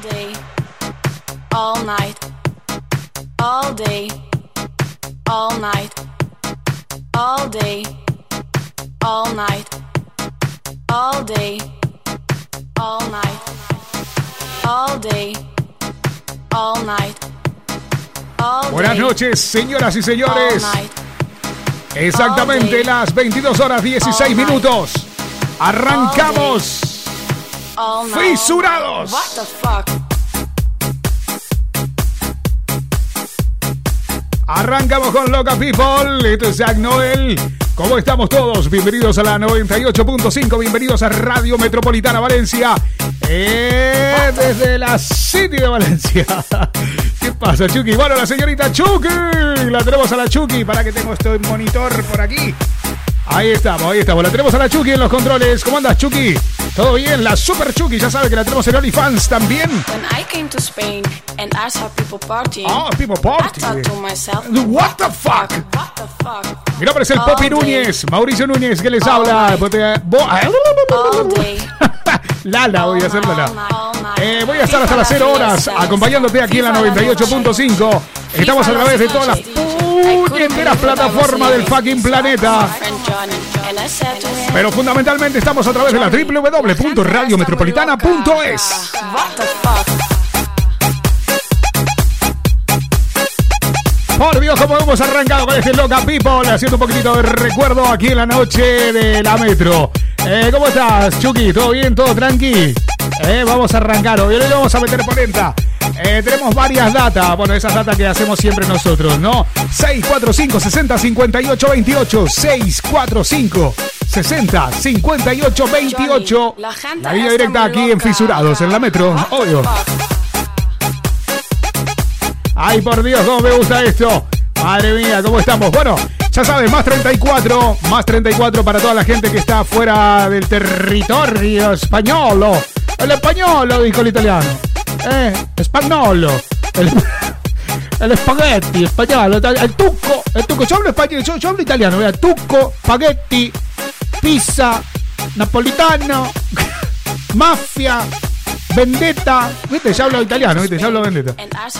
day, all night, all day, all night, all day, all night, all day, all night, all day, all night. All Buenas noches, señoras y señores. Exactamente las 22 horas 16 minutos. Arrancamos. Fisurados. What the fuck? Arrancamos con Loca People. Esto es Jack Noel. ¿Cómo estamos todos? Bienvenidos a la 98.5. Bienvenidos a Radio Metropolitana Valencia. Eh, desde la City de Valencia. ¿Qué pasa, Chucky? Bueno, la señorita Chucky. La tenemos a la Chucky para que tengo este monitor por aquí. Ahí estamos, ahí estamos. La tenemos a la Chucky en los controles. ¿Cómo andas, Chucky? ¿Todo bien? La Super Chucky. Ya sabe que la tenemos en OnlyFans también. When I came to Spain and I saw people partying, Ah, people I party. thought to myself, What the fuck? What the fuck? Mi nombre es el Popi. Núñez, Mauricio Núñez, que les All habla. bo- All day. Lala, voy a hacer Lala. Eh, voy a estar hasta las 0 horas acompañándote aquí en la 98.5. Estamos a través de todas las puñeteras plataformas del fucking planeta. Pero fundamentalmente estamos a través de la www.radiometropolitana.es. Dios, como hemos arrancado con este Loca People, haciendo un poquitito de recuerdo aquí en la noche de la Metro. Eh, ¿Cómo estás, Chucky? ¿Todo bien? ¿Todo tranqui? Eh, vamos a arrancar. Hoy le vamos a meter polenta. Eh, tenemos varias datas. Bueno, esas datas que hacemos siempre nosotros, ¿no? 645 60 58 28. 645 60 58 28. La gente La línea está directa aquí en. Fisurados, en la Metro. Obvio. Ay, por Dios, cómo me gusta esto. Madre mía, ¿cómo estamos? Bueno, ya sabes, más 34, más 34 para toda la gente que está fuera del territorio español. El español, dijo el italiano. Eh, espagnolo. El, el espagueti, español. El tuco, el tuco. Yo hablo español, yo hablo italiano. Mira, tuco, spaghetti, pizza, napolitano, mafia, vendetta. ¿Viste? Ya hablo italiano, ¿viste? Ya hablo vendetta.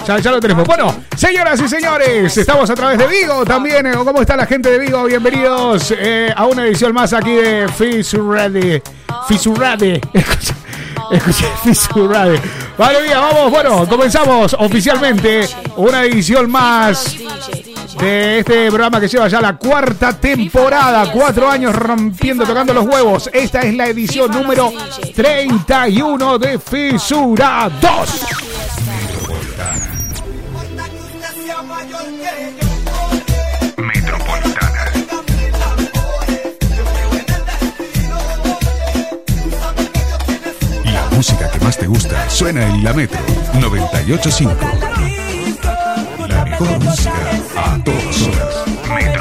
Ya, ya lo tenemos. Bueno, señoras y señores, estamos a través de Vigo también. ¿Cómo está la gente de Vigo? Bienvenidos eh, a una edición más aquí de Fisurade. Fisurade. Escucha, Fisurade. Vale, mía, vamos. Bueno, comenzamos oficialmente una edición más de este programa que lleva ya la cuarta temporada, cuatro años rompiendo, tocando los huevos. Esta es la edición número 31 de Fisura 2. Más te gusta suena en la Metro 985. La mejor música a todas horas.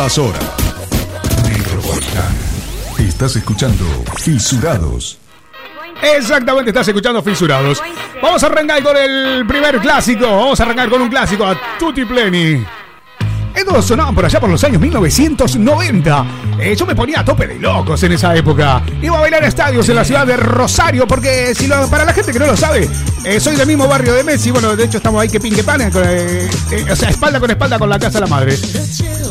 Todas horas. Estás escuchando Fisurados. Exactamente, estás escuchando Fisurados. Vamos a arrancar con el primer clásico. Vamos a arrancar con un clásico a Tutti Pleni. Estos sonaban por allá por los años 1990. Eh, yo me ponía a tope de locos en esa época. Iba a bailar a estadios en la ciudad de Rosario, porque si lo- para la gente que no lo sabe, eh, soy del mismo barrio de Messi. Bueno, de hecho estamos ahí que pinque pan, eh, eh, o sea, espalda con espalda con la casa de la madre.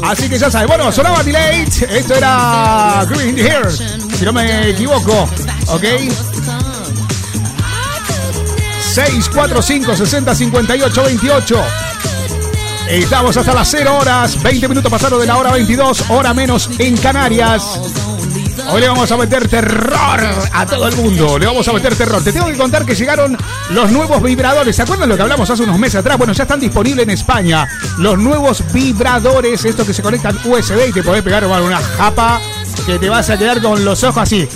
Así que ya sabes, bueno, sonaba Delay. Esto era Green Here, si no me equivoco. ¿Ok? 645 60 58 28. Estamos hasta las 0 horas, 20 minutos pasaron de la hora 22, hora menos en Canarias. Hoy le vamos a meter terror a todo el mundo. Le vamos a meter terror. Te tengo que contar que llegaron los nuevos vibradores. ¿Se acuerdan lo que hablamos hace unos meses atrás? Bueno, ya están disponibles en España. Los nuevos vibradores, estos que se conectan USB y te podés pegar bueno, una japa que te vas a quedar con los ojos así.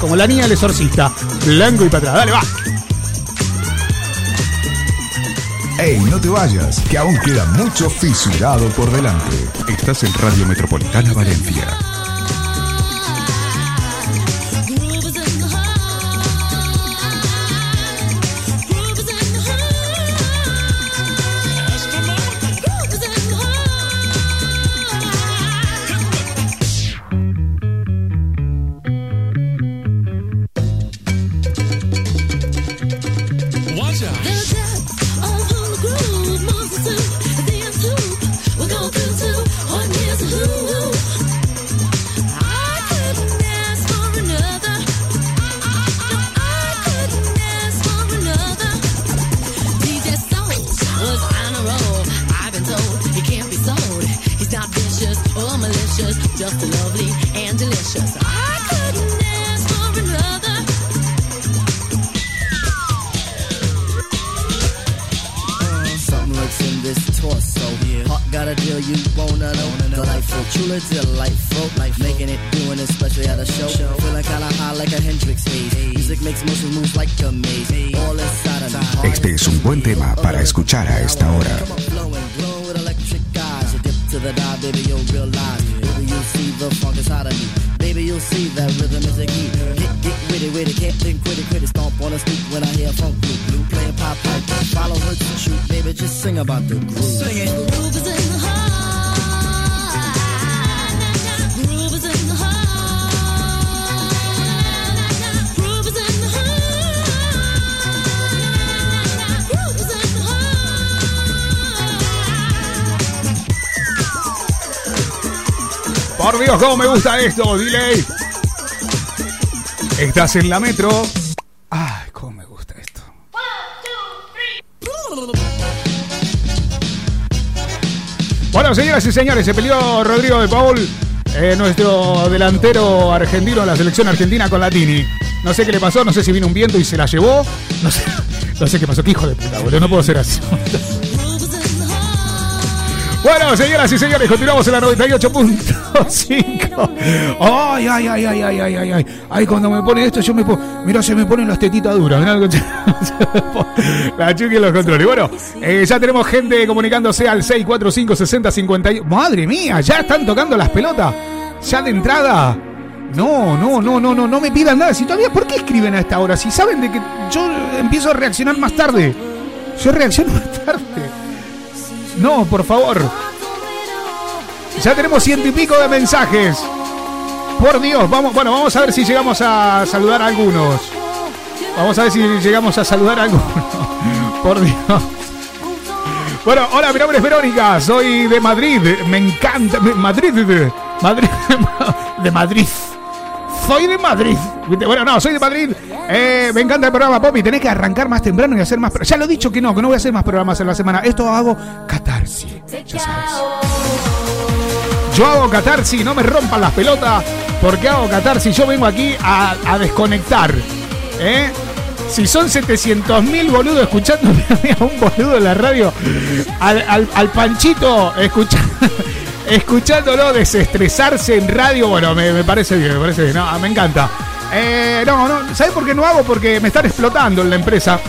Como la niña del exorcista. Blanco y para atrás. Dale, va. Ey, no te vayas, que aún queda mucho fisurado por delante. Estás en Radio Metropolitana Valencia. That rhythm is a key. Get, get witty, witty, can't think, quitty, quitty. Stomp on the street when I hear funk blue, blue playing pop pipe. Follow her to shoot, baby, just sing about the groove. Sing it. Groove is in the heart. Groove is in the heart. Groove is in the heart. Groove is in the heart. Por Dios, cómo me gusta esto, delay. Estás en la metro. Ay, cómo me gusta esto. Bueno, señoras y señores, se peleó Rodrigo de Paul, eh, nuestro delantero argentino de la selección argentina con Latini. No sé qué le pasó, no sé si vino un viento y se la llevó. No sé, no sé qué pasó, qué hijo de puta, boludo, no puedo ser así. Bueno, señoras y señores, continuamos en la 98.5. Ay, ay, ay, ay, ay, ay, ay, ay. Ay, cuando me pone esto, yo me pongo. Mira, se me ponen las tetitas duras. Mirá La chuki en los controles. Bueno, eh, ya tenemos gente comunicándose al 645 60 51. Madre mía, ya están tocando las pelotas. Ya de entrada. No, no, no, no, no, no me pidan nada. Si todavía, ¿por qué escriben a esta hora? Si saben de que yo empiezo a reaccionar más tarde. Yo reacciono más tarde. No, por favor. Ya tenemos ciento y pico de mensajes. Por Dios, vamos, bueno, vamos a ver si llegamos a saludar a algunos. Vamos a ver si llegamos a saludar a algunos. Por Dios. Bueno, hola, mi nombre es Verónica, soy de Madrid. Me encanta. Madrid. Madrid. De Madrid. Soy de Madrid. Bueno, no, soy de Madrid. Eh, me encanta el programa, Poppy. Tenés que arrancar más temprano y hacer más. Ya lo he dicho que no, que no voy a hacer más programas en la semana. Esto hago catarsis. Ya sabes. Yo hago catarsis, no me rompan las pelotas. Porque hago catarsis. Yo vengo aquí a, desconectar. ¿Eh? Si son 700 mil boludos escuchándome a un boludo en la radio, al, al- al Panchito escucha- escuchándolo desestresarse en radio, bueno, me, parece bien, me parece bien, no, me encanta. Eh, no, no, ¿sabes por qué no hago? Porque me están explotando en la empresa.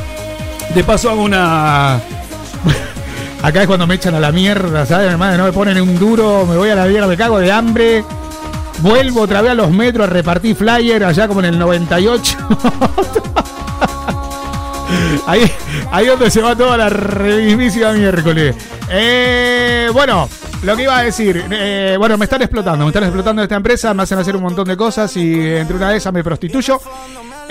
De paso hago una... Acá es cuando me echan a la mierda, ¿sabes? Madre, no me ponen un duro, me voy a la mierda, me cago de hambre. Vuelvo otra vez a los metros a repartir flyer allá como en el 98. Ahí, ahí donde se va toda la revisísima miércoles. Eh, bueno, lo que iba a decir, eh, bueno, me están explotando, me están explotando esta empresa, me hacen hacer un montón de cosas y entre una de esas me prostituyo.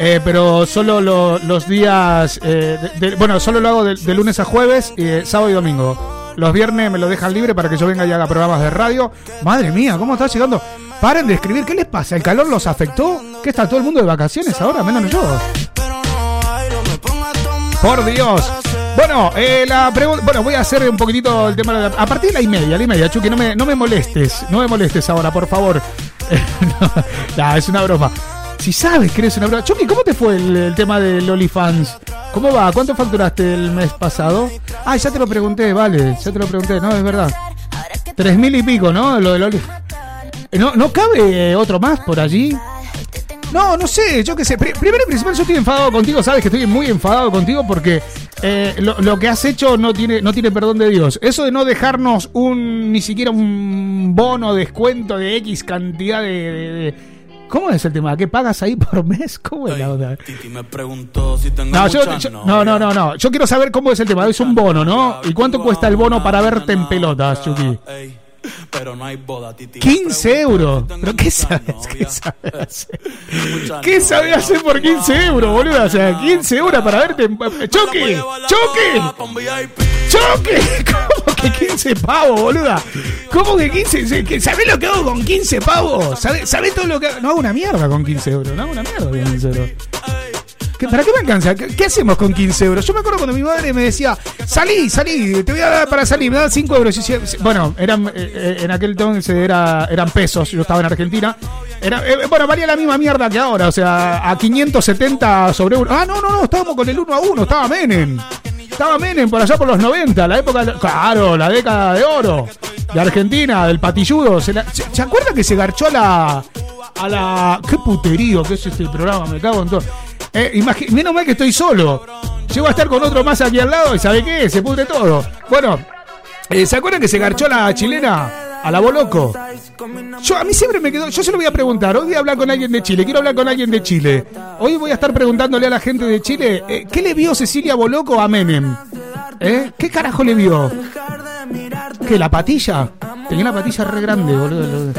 Eh, pero solo lo- los días, de- bueno, solo lo hago de, lunes a jueves, eh, sábado y domingo. Los viernes me lo dejan libre para que yo venga y haga programas de radio. Madre mía, ¿cómo está llegando? Paren de escribir, ¿qué les pasa? ¿El calor los afectó? ¿Qué está todo el mundo de vacaciones ahora? Menos yo. Por Dios. Bueno, eh, la pregunta. Bueno, voy a hacer un poquitito el tema de la. A partir de la y media, la y media, Chucky, no me, no me molestes. No me molestes ahora, por favor. no, es una broma. Si sabes que eres una broma. Chucky, ¿cómo te fue el, el tema del OnlyFans? ¿Cómo va? ¿Cuánto facturaste el mes pasado? Ah, ya te lo pregunté, vale, ya te lo pregunté, no, es verdad. Tres mil y pico, ¿no? Lo del OnlyFans. ¿No, ¿No cabe eh, otro más por allí? No, no sé, yo qué sé. Pri- primero y principal, yo estoy enfadado contigo, sabes que estoy muy enfadado contigo porque eh, lo, lo que has hecho no tiene, no tiene perdón de Dios. Eso de no dejarnos un ni siquiera un bono, descuento de X cantidad de. de- de- ¿Cómo es el tema? ¿Qué pagas ahí por mes? ¿Cómo es la onda? Titi me preguntó si tengo No, yo, yo- no, no, no, no. Yo quiero saber cómo es el tema. Es un bono, ¿no? ¿Y cuánto cuesta el bono para verte en pelotas, Chucky? Pero no hay boda, Titi. 15 euros. ¿Pero qué sabes? ¿Qué sabes hacer? ¿Qué sabes hacer por 15 euros, boludo? O sea, 15 euros para verte. ¡Choque! ¡Choque! ¡Choque! ¿Cómo que 15 pavos, boluda? ¿Cómo que 15? ¿Que- ¿Sabés lo que hago con 15 pavos? ¿Sabés, sabés todo lo que hago? No hago una mierda con 15 euros. No hago una mierda con 15 euros. ¿Qué- ¿Para qué me alcanza? ¿Qué, hacemos con 15 euros? Yo me acuerdo cuando mi madre me decía, salí, salí, te voy a dar para salir, me dan 5 euros. Y bueno, eran, eh, eh, en aquel entonces era, eran pesos, yo estaba en Argentina. Era, eh, bueno, valía la misma mierda que ahora, o sea, a 570 sobre euro. Ah, no, no, no, estábamos con el 1 a 1, estaba Menem. Estaba Menem por allá por los 90, la época, claro, la década de oro de Argentina, del patilludo. ¿Se, la- ¿se acuerda que se garchó a la, a la. Qué puterío que es este programa, me cago en todo. Eh, menos mal que estoy solo. Llego a estar con otro más aquí al lado y ¿sabe qué? Se pudre todo. Bueno, eh, ¿se acuerdan que se garchó la chilena? A la Boloco. Yo, a mí siempre me quedó. Yo se lo voy a preguntar. Hoy voy a hablar con alguien de Chile. Quiero hablar con alguien de Chile. Hoy voy a estar preguntándole a la gente de Chile. eh, ¿Qué le vio Cecilia Boloco a Menem? ¿Eh? ¿Qué carajo le vio? ¿Qué? ¿La patilla? Tenía una patilla re grande, boludo.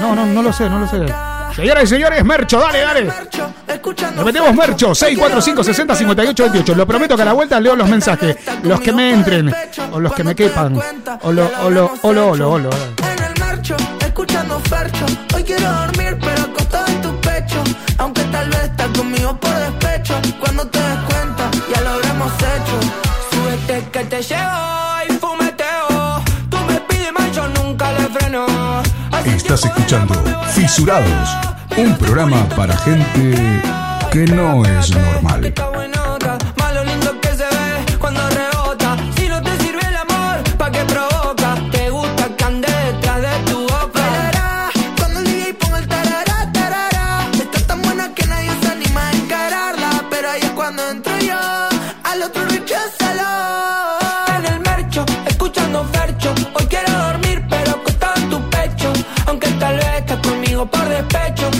No, no, no lo sé, no lo sé. Señoras y señores, Mercho, dale, dale. Nos metemos Mercho, 645 60 58 28. Lo prometo que a la vuelta leo los mensajes. Los que me entren, o los que me quepan. O lo, o lo, o lo, o lo, o lo. En el marcho, escuchando Fercho. Hoy quiero dormir, pero acostado en tu pecho. Aunque tal vez estás conmigo por despecho. Cuando te des cuenta, ya lo habremos hecho. Súbete que te llevo Estás escuchando Fisurados, un programa para gente que no es normal.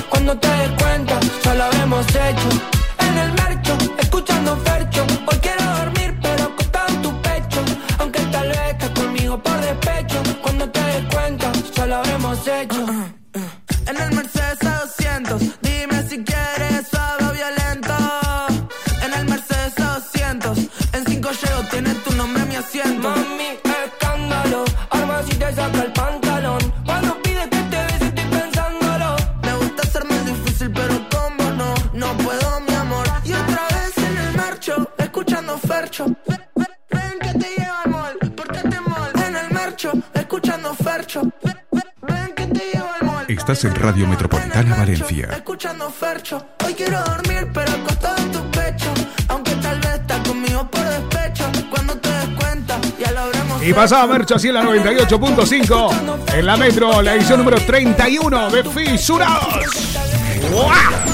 Cuando te des cuenta, ya lo habremos hecho. Estás en Radio Metropolitana Valencia. Escuchando Fercho, hoy quiero dormir, pero acostado en tu pecho. Aunque tal vez estás conmigo por despecho. Cuando te des cuenta, ya lo habremos Y pasaba Mercho así en la 98.5. En la Metro, la edición número 31 de Fisurados. ¡Guau!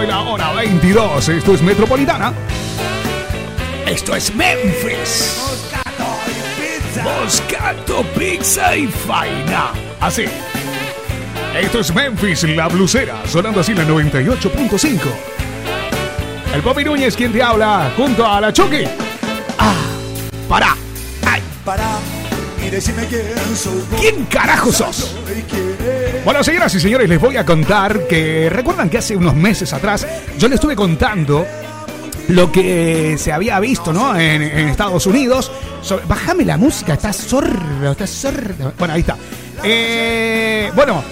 De la hora 22. Esto es Metropolitana. Esto es Memphis. Moscato, pizza y faina. Así. Esto es Memphis, la blusera, sonando así la 98.5. El Popi Núñez quien te habla, junto a la Chucky. Decime quién soy vos. ¿quién carajo sos? Bueno, señoras y señores, les voy a contar que recuerdan que hace unos meses atrás yo les estuve contando lo que se había visto, ¿no? En, en Estados Unidos. bájame la música, está sordo, está sordo. Bueno, ahí está. Eh, bueno,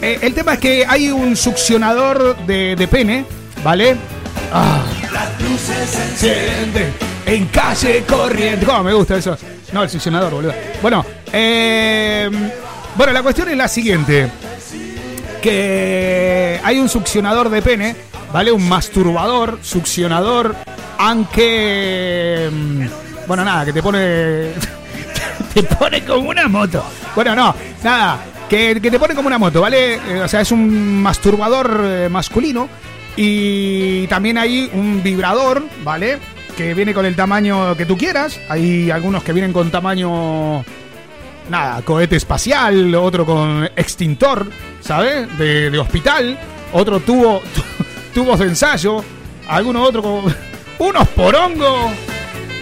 eh, el tema es que hay un succionador de, de pene, ¿vale? Ah, Las luces se enciende en calle corriente. ¿Cómo me gusta eso? No, el succionador, boludo. Bueno, eh, bueno, la cuestión es la siguiente. Que hay un succionador de pene, ¿vale? Un masturbador, succionador, aunque... mm, Bueno, nada, que te pone... te pone como una moto. Bueno, no, nada, que, que te pone como una moto, ¿vale? Eh, o sea, es un masturbador eh, masculino y también hay un vibrador, ¿vale? Que viene con el tamaño que tú quieras. Hay algunos que vienen con tamaño nada, cohete espacial, otro con extintor, ¿sabes? De, hospital, otro tubo, tubos de ensayo, alguno otro con unos porongos,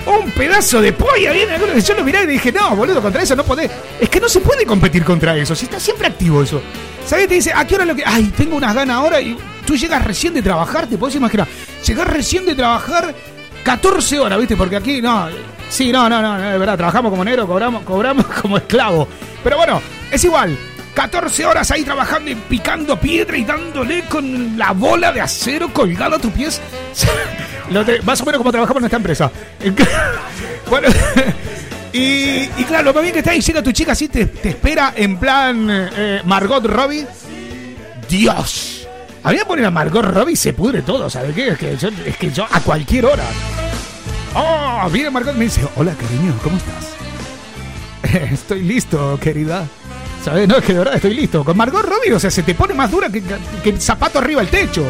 un pedazo de polla, viene yo lo miré y dije, no, boludo, contra eso no podés. Es que no se puede competir contra eso, si está siempre activo eso. ¿Sabes? Te dice, ¿a qué hora lo que.? Ay, tengo unas ganas ahora y tú llegas recién de trabajar, te podés imaginar. Llegas recién de trabajar 14 horas, ¿viste? Porque aquí, no. Sí, no, no, no, de verdad, trabajamos como negro, cobramos, cobramos como esclavo. Pero bueno, es igual. 14 horas ahí trabajando y picando piedra y dándole con la bola de acero colgada a tus pies. Más o menos como trabajamos en esta empresa. bueno, y, y claro, lo más bien que está ahí, llega tu chica así, te, te espera en plan eh, Margot Robbie. Dios. A mí a Margot Robbie y se pudre todo, ¿sabes qué? Es que yo, es que yo a cualquier hora. Oh, viene Margot y me dice, hola cariño, ¿cómo estás? Estoy listo, querida. ¿Sabes? No, es que de verdad estoy listo. Con Margot Robbie, o sea, se te pone más dura que, que zapato arriba del techo.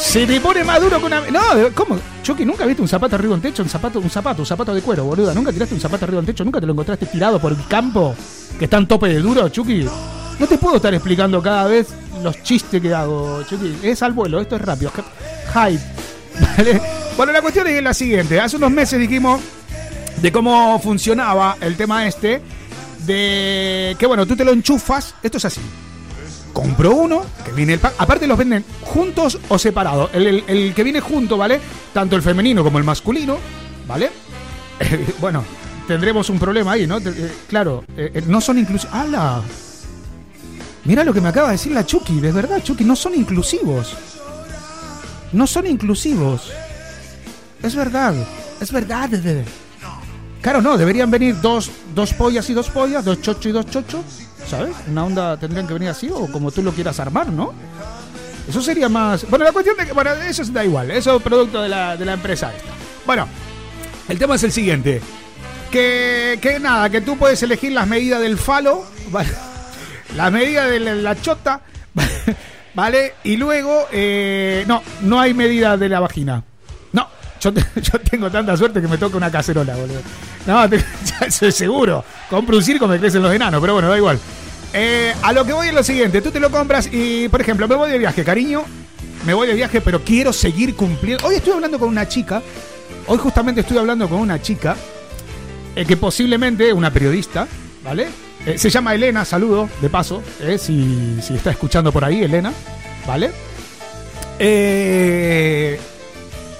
Se te pone más duro que una... No, de- ¿cómo? Chucky, ¿nunca viste un zapato arriba del techo? Un zapato, un zapato, un zapato de cuero, boluda. ¿Nunca tiraste un zapato arriba del techo? ¿Nunca te lo encontraste tirado por el campo? Que está en tope de duro, Chucky. No te puedo estar explicando cada vez los chistes que hago, Chucky. Es al vuelo, esto es rápido. Hype. ¿Vale? Bueno, la cuestión es la siguiente. Hace unos meses dijimos de cómo funcionaba el tema este. De que, bueno, tú te lo enchufas. Esto es así. Compro uno, que viene el. Aparte los venden juntos o separados. El, el- que viene junto, ¿vale? Tanto el femenino como el masculino, ¿vale? bueno, tendremos un problema ahí, ¿no? Eh, claro, eh, eh, no son inclusivos. ¡Hala! Mira lo que me acaba de decir la Chucky, de verdad, Chucky, no son inclusivos. No son inclusivos. Es verdad, es verdad. Claro, no, deberían venir dos, dos pollas y dos pollas, dos chochos y dos chochos, ¿sabes? Una onda tendrían que venir así o como tú lo quieras armar, ¿no? Eso sería más... Bueno, la cuestión de que... Bueno, eso da igual, eso es producto de la, de la empresa esta. Bueno, el tema es el siguiente. Que, que nada, que tú puedes elegir las medidas del falo, ¿vale? las medidas de la, chota, ¿vale? Y luego, eh, no, no hay medida de la vagina. No, yo, te- yo tengo tanta suerte que me toca una cacerola, boludo. No, te- seguro. Compro un circo, me crecen los enanos, pero bueno, da igual. Eh, a lo que voy es lo siguiente, tú te lo compras y, por ejemplo, me voy de viaje, cariño, me voy de viaje, pero quiero seguir cumpliendo. Hoy estoy hablando con una chica, hoy justamente estoy hablando con una chica eh, que posiblemente una periodista, ¿vale? Eh, se llama Elena, saludo, de paso, si, si está escuchando por ahí, Elena, ¿vale?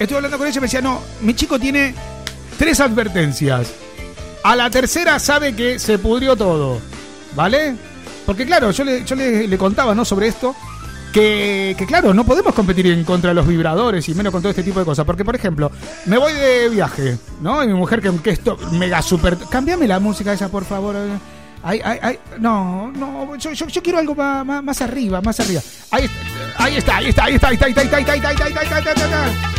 Estuve hablando con ella y me decía, no, mi chico tiene tres advertencias. A la tercera sabe que se pudrió todo, ¿vale? Porque claro, yo le, yo le, contaba, ¿no? Sobre esto, que, que claro, no podemos competir en contra de los vibradores y menos con todo este tipo de cosas. Porque, por ejemplo, me voy de viaje, ¿no? Y mi mujer que, que esto mega super... Cámbiame la música esa, por favor. Ay, ay, ay, no, no, yo, quiero algo más, más, más arriba, más arriba. Ahí, está, ahí está, ahí está, ahí está, ahí está, ahí está, ahí está, ahí está, ahí está, ahí está, ahí está, ahí está.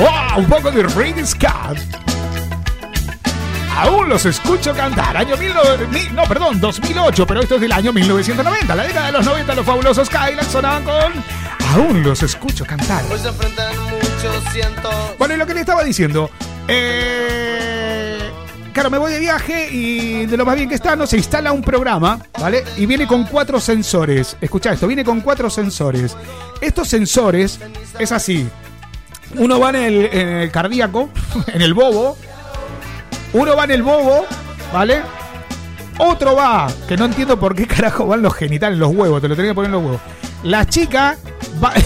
¡Oh! Un poco de Ring Scott. Aún los escucho cantar. Año 19 mil- no, perdón, 2008, pero esto es del año 1990. La década de los 90, los fabulosos Kylax sonaban con. Aún los escucho cantar. Hoy se enfrentan muchos cientos. Bueno, y lo que le estaba diciendo. Eh, claro, me voy de viaje y de lo más bien que está, no se instala un programa, ¿vale? Y viene con cuatro sensores. Escucha esto, viene con cuatro sensores. Estos sensores es así. Uno va en el, en el cardíaco, en el bobo. Uno va en el bobo, ¿vale? Otro va, que no entiendo por qué carajo van los genitales, los huevos, te lo tenía que poner en los huevos. La chica va.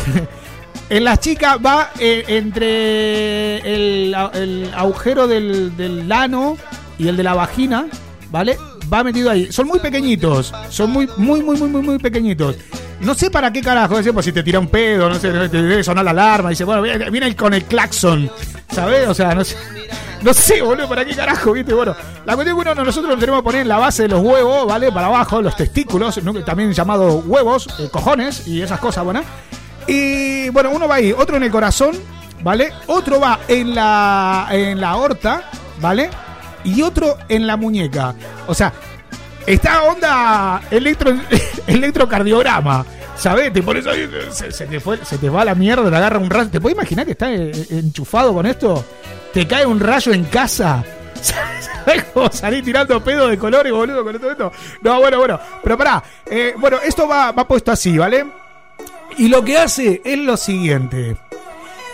En la chica va eh, entre el, el agujero del, del ano y el de la vagina, ¿vale? Va metido ahí. Son muy pequeñitos. Son muy, muy, muy, muy, muy, muy pequeñitos. No sé para qué carajo. Pues si te tira un pedo, no sé, te debe sonar la alarma. Dice, bueno, viene con el claxon. ¿Sabes? O sea, no sé. No sé, boludo, para qué carajo, ¿viste? Bueno, la cuestión es que uno, nosotros lo tenemos que poner en la base de los huevos, ¿vale? Para abajo, los testículos, también llamados huevos, eh, cojones y esas cosas, bueno. Y bueno, uno va ahí, otro en el corazón, ¿vale? Otro va en la, en la aorta, ¿vale? Y otro en la muñeca. O sea, está onda electro, electrocardiograma. ¿Sabes? Te pones ahí, se, te fue- se va la mierda, te agarra un rayo. ¿Te puedes imaginar que está eh, enchufado con esto? Te cae un rayo en casa. ¿Sabes cómo salir tirando pedo de colores, boludo, con todo esto? No, bueno, bueno. Pero pará. eh, bueno, esto va, va puesto así, ¿vale? Y lo que hace es lo siguiente.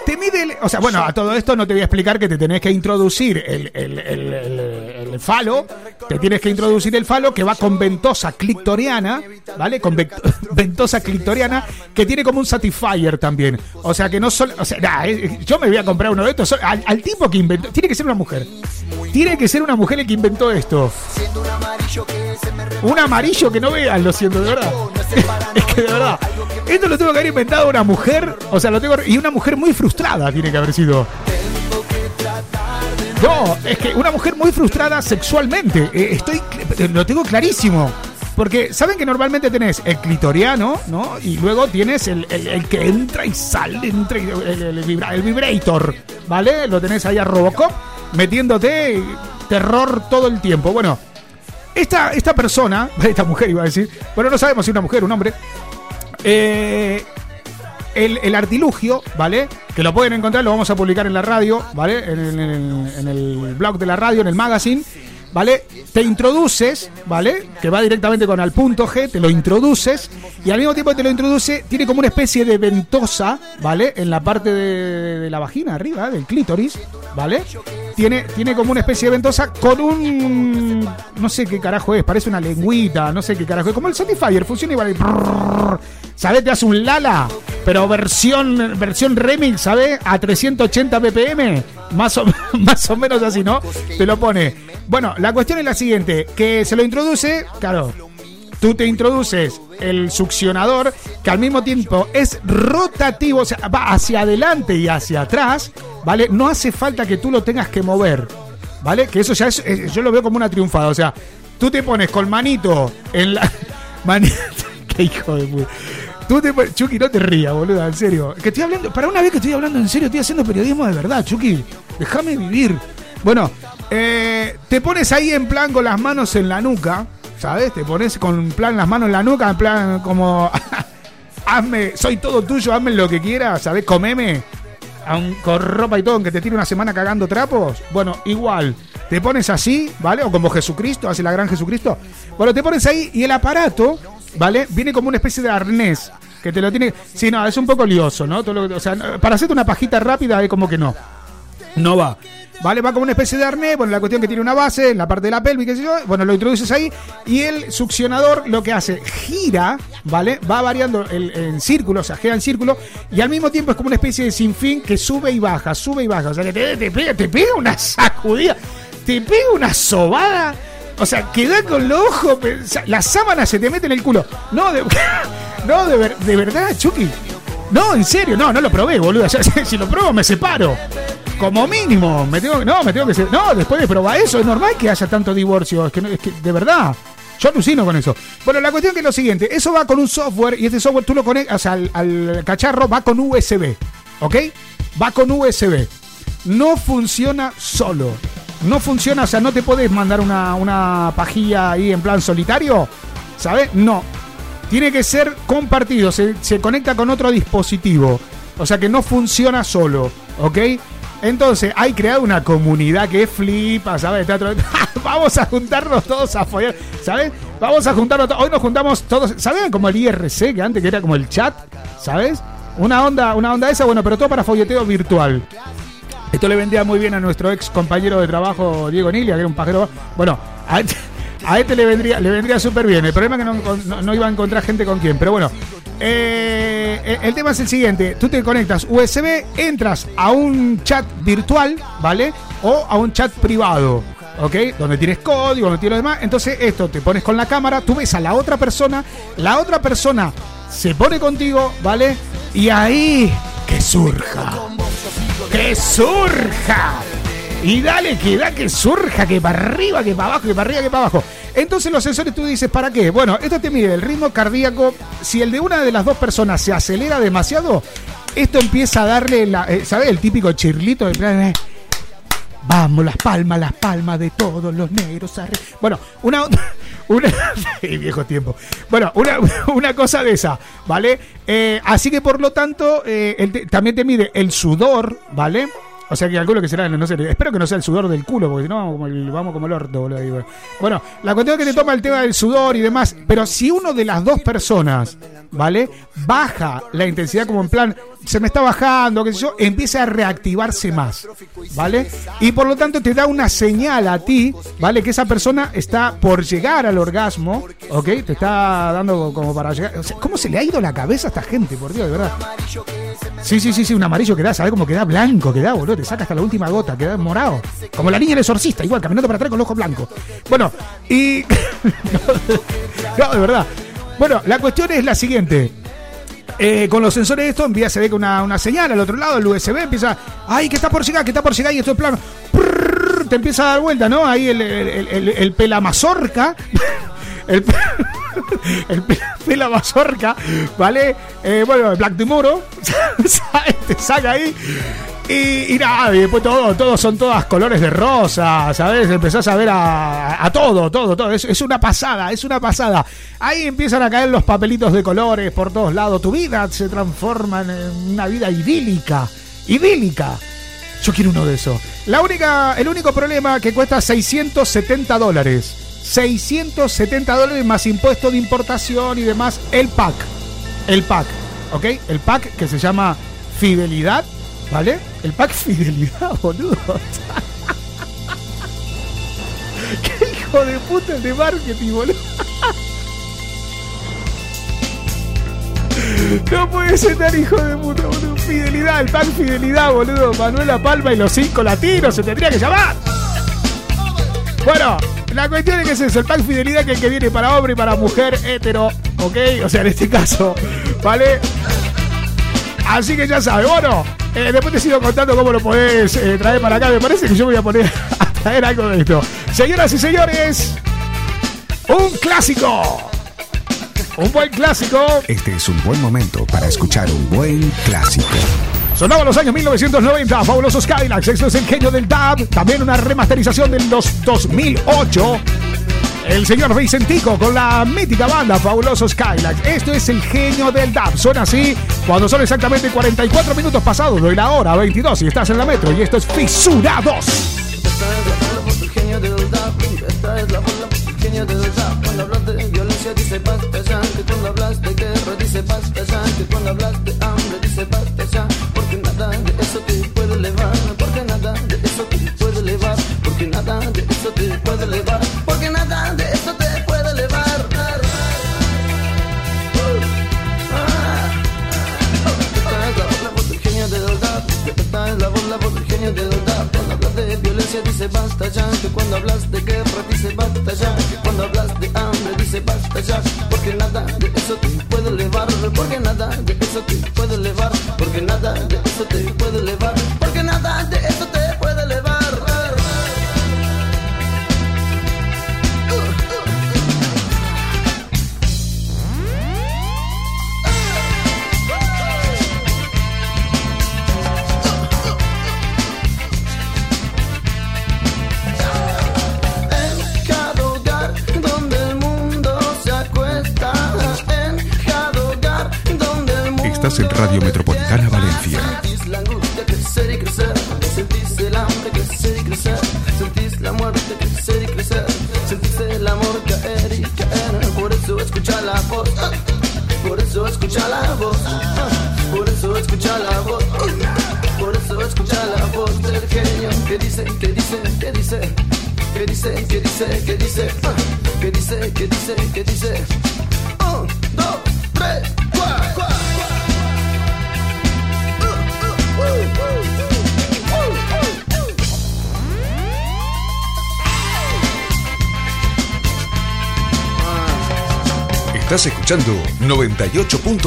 Te mide, el- o sea, bueno, a todo esto no te voy a explicar que te tenés que introducir el, el- el- falo, te tienes que introducir el falo que va con ventosa clitoriana, ¿vale? Con ventosa clitoriana que tiene como un satisfier también. O sea, que no solo, o sea, nah, eh, yo me voy a comprar uno de estos, al, al tipo que inventó, tiene que ser una mujer. Tiene que ser una mujer el que inventó esto. Un amarillo que no vean, lo siento, de verdad. es que de verdad. Esto lo tengo que haber inventado una mujer. O sea, lo tengo. Y una mujer muy frustrada tiene que haber sido. No, es que una mujer muy frustrada sexualmente. Eh, estoy. Lo tengo clarísimo. Porque saben que normalmente tenés el clitoriano, ¿no? Y luego tienes el, el- que entra y sale, entra el, el el vibrator, ¿vale? Lo tenés ahí a Robocop metiéndote terror todo el tiempo. Bueno, esta, esta persona, esta mujer iba a decir, bueno, no sabemos si una mujer o un hombre, eh, el, el artilugio, ¿vale? Que lo pueden encontrar, lo vamos a publicar en la radio, ¿vale? En en el blog de la radio, en el magazine, ¿vale? Te introduces, ¿vale? Que va directamente con al punto G, te lo introduces y al mismo tiempo que te lo introduce, tiene como una especie de ventosa, ¿vale? En la parte de, la vagina arriba, del clítoris, ¿vale? Tiene, tiene como una especie de ventosa con un. No sé qué carajo es, parece una lengüita, no sé qué carajo es. Como el Satisfyer, funciona igual. Brrr. ¿Sabes? Te hace un Lala, pero versión, versión remix, ¿sabes? A 380 ppm, más o, más o menos así, ¿no? Te lo pone. Bueno, la cuestión es la siguiente: que se lo introduce, claro, tú te introduces el succionador que al mismo tiempo es rotativo, o sea, va hacia adelante y hacia atrás, ¿vale? No hace falta que tú lo tengas que mover, ¿vale? Que eso ya es, yo lo veo como una triunfada, o sea, tú te pones con manito en la... Manito, qué hijo de puta. Tú te pones, Chucky, no te rías, boluda, en serio. Que estoy hablando, para una vez que estoy hablando en serio, estoy haciendo periodismo de verdad, Chucky. Déjame vivir. Bueno, eh, te pones ahí en plan con las manos en la nuca, ¿sabes? Te pones con plan las manos en la nuca, en plan como, hazme, soy todo tuyo, hazme lo que quieras, ¿sabes? Comeme, con ropa y todo, aunque te tire una semana cagando trapos. Bueno, igual, te pones así, ¿vale? O como Jesucristo, hace la gran Jesucristo. Bueno, te pones ahí y el aparato, ¿vale? Viene como una especie de arnés. Que te lo tiene. Sí, no, es un poco lioso, ¿no? Todo lo- o sea, para hacerte una pajita rápida es como que no. No va. ¿Vale? Va como una especie de arnés, bueno, la cuestión que tiene una base en la parte de la pelvis, qué sé yo, bueno, lo introduces ahí y el succionador lo que hace, gira, ¿vale? Va variando el, en círculo, o sea, gira en círculo y al mismo tiempo es como una especie de sinfín que sube y baja, sube y baja, o sea, que te, pega, te pega una sacudida, te pega una sobada, o sea, queda con los ojos, la sábana se te mete en el culo. No, no, de, ver- de verdad, Chucky. No, en serio, no, no lo probé, boludo. Si lo pruebo me separo. Como mínimo, me tengo, no, me tengo que no, después de probar eso es normal que haya tanto divorcio, es que, es de verdad. Yo alucino con eso. Bueno, la cuestión que es lo siguiente, eso va con un software y este software tú lo conectas, al, al cacharro va con USB, ¿ok? Va con USB, no funciona solo. No funciona, o sea, no te podés mandar una, una pajilla ahí en plan solitario, ¿sabes? No. Tiene que ser compartido, se, se conecta con otro dispositivo. O sea que no funciona solo, ¿ok? Entonces, hay creado una comunidad que flipa, ¿sabes? Vamos a juntarnos todos a follar, ¿sabes? Vamos a juntarnos to- Hoy nos juntamos todos, ¿saben? Como el IRC, que antes que era como el chat, ¿sabes? Una onda, una onda esa, bueno, pero todo para folleteo virtual. Esto le vendría muy bien a nuestro ex compañero de trabajo, Diego Nilia, que era un pajero. Bueno, a este le vendría, le vendría súper bien. El problema es que no, no- iba a encontrar gente con quien. Pero bueno, eh, el tema es el siguiente. Tú te conectas USB, entras a un chat virtual, ¿vale? O a un chat privado. ¿Ok? Donde tienes código, donde tienes lo demás. Entonces, esto te pones con la cámara, tú ves a la otra persona, la otra persona se pone contigo, ¿vale? Y ahí que surja que surja. Y dale, que da que surja, que para arriba, que para abajo, que para arriba, que para abajo. Entonces los sensores tú dices, ¿para qué? Bueno, esto te mide el ritmo cardíaco. Si el de una de las dos personas se acelera demasiado, esto empieza a darle, la, eh, ¿sabes? El típico chirlito de Vamos, las palmas, las palmas de todos los negros. Bueno, una. una ¡Qué viejo tiempo. Bueno, una, una cosa de esa, ¿vale? Eh, así que por lo tanto, eh, el también te mide el sudor, ¿vale? O sea que calculo que será, no sé, espero que no sea el sudor del culo, porque si no vamos como el, orto, boludo. Bueno, la cuestión es que te toma el tema del sudor y demás, pero si uno de las dos personas, ¿vale? Baja la intensidad como en plan, se me está bajando, qué sé yo, empieza a reactivarse más, ¿vale? Y por lo tanto te da una señal a ti, ¿vale? Que esa persona está por llegar al orgasmo, ¿ok? Te está dando como para llegar. ¿Cómo se le ha ido la cabeza a esta gente, por Dios, de verdad? Sí, sí, sí, sí, un amarillo que da, ¿sabes cómo queda blanco? Queda, boludo, te saca hasta la última gota, queda morado. Como la niña del exorcista, igual, caminando para atrás con los ojos blancos. Bueno, y. no, de verdad. Bueno, la cuestión es la siguiente. Eh, con los sensores de esto envía, se ve una, una señal al otro lado, el USB empieza, ay, que está por llegar, que está por llegar, y esto es plano, prrr, te empieza a dar vuelta, ¿no? Ahí el, el, el, el- el pelamazorca, el, pe- el pe- pelamazorca, ¿vale? Eh, bueno, Black te saca ahí. Y, y nada, y después todo, todos son todas colores de rosa, ¿sabes? Empezás a ver a, a todo, todo, todo. Es, es una pasada, es una pasada. Ahí empiezan a caer los papelitos de colores por todos lados. Tu vida se transforma en una vida idílica. Idílica. Yo quiero uno de esos. La única, el único problema que cuesta 670 dólares. 670 dólares más impuesto de importación y demás. El pack. El pack. ¿Ok? El pack que se llama Fidelidad. ¿Vale? El pack Fidelidad, boludo. ¿Qué hijo de puta el de marketing, boludo? No puede ser tan hijo de puta, boludo. Fidelidad, el pack Fidelidad, boludo. Manuela Palma y los cinco latinos se tendría que llamar. Bueno, la cuestión es que es eso, el pack Fidelidad que, el que viene para hombre y para mujer hetero, ¿ok? O sea, en este caso, ¿vale? Así que ya sabes, bueno, eh, después te sigo contando cómo lo podés eh, traer para acá. Me parece que yo me voy a poner a traer algo de esto. Señoras y señores, un clásico. Un buen clásico. Este es un buen momento para escuchar un buen clásico. Sonaba los años 1990, fabulosos Skylax. Esto es el genio del dub. También una remasterización del dos- 2008. El señor Vicentico con la mítica banda Fabulosos Skylax. Esto es el genio del dub. Suena así cuando son exactamente 44 minutos pasados de la hora 22 y estás en la metro. Y esto es Fisurados. esta es la bola el genio del rap. Cuando hablas de violencia dice ya, que cuando hablas de guerra dice ya, que cuando hablas de hambre dice basta ya, porque nada de eso te puede elevar, porque nada de eso te puede elevar, porque nada de eso te puede elevar, dice basta ya. Que cuando hablas de guerra dice basta ya. Que cuando hablas de hambre dice basta ya. Porque nada de eso te puede elevar. Porque nada de eso te puede elevar. Porque nada de eso te puede elevar. Porque nada de eso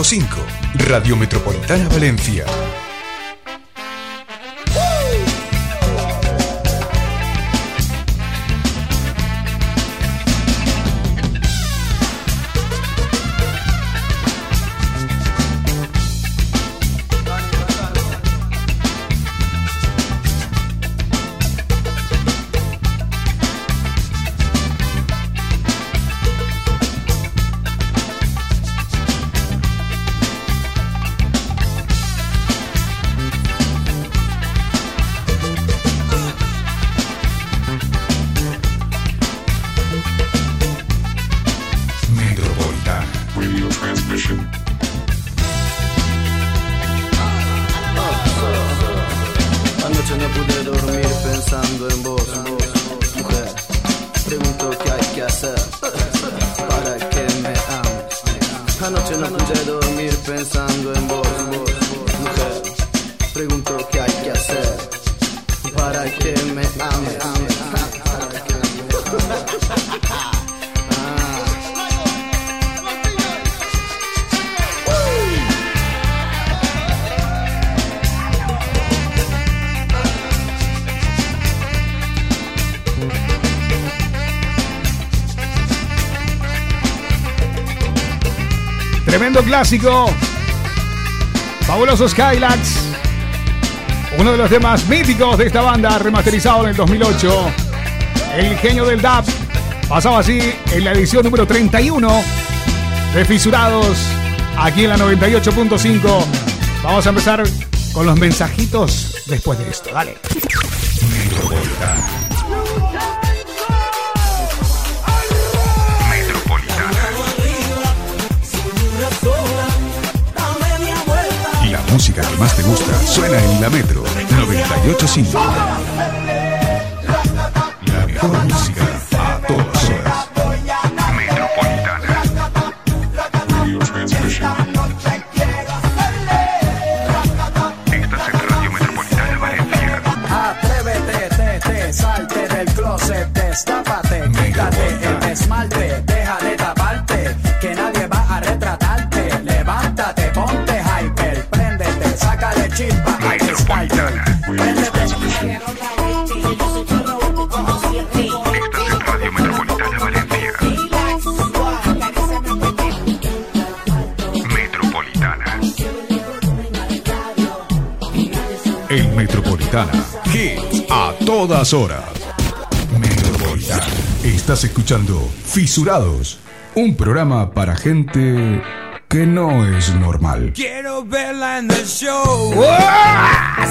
98.5 Radio Metropolitana Valencia. Clásico. Fabuloso Skylax. Uno de los temas míticos de esta banda, remasterizado en el 2008. El genio del DAP. Pasaba así en la edición número 31 de Fisurados, aquí en la 98.5. Vamos a empezar con los mensajitos después de esto. Dale. Más te gusta suena en la Metro 985. La mejor música todas horas. Metropolitana. Estás escuchando Fisurados. Un programa para gente que no es normal. Quiero verla en el show.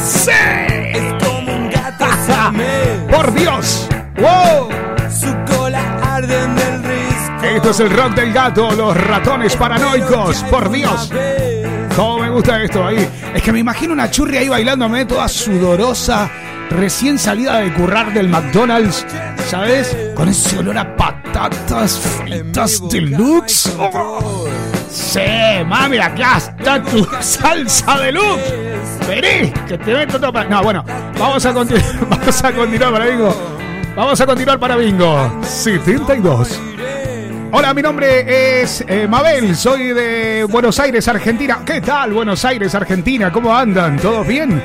¡Sí! Es como un gato siamés. ¡Por Dios! ¡Wow! Su cola arde en el risco. Esto es el rock del gato, los ratones paranoicos. ¡Por Dios! ¿Cómo me gusta esto ahí? Es que me imagino una churri ahí bailándome toda sudorosa, recién salida de currar del McDonald's, ¿sabes? Con ese olor a patatas fritas deluxe. Oh. Sí, mami, acá está tu salsa deluxe. Vení, que te meto todo para... No, bueno, vamos a, continu- vamos a continuar para bingo. Vamos a continuar para bingo. 72. Hola, mi nombre es eh, Mabel, soy de Buenos Aires, Argentina. ¿Qué tal, Buenos Aires, Argentina? ¿Cómo andan? ¿Todos bien?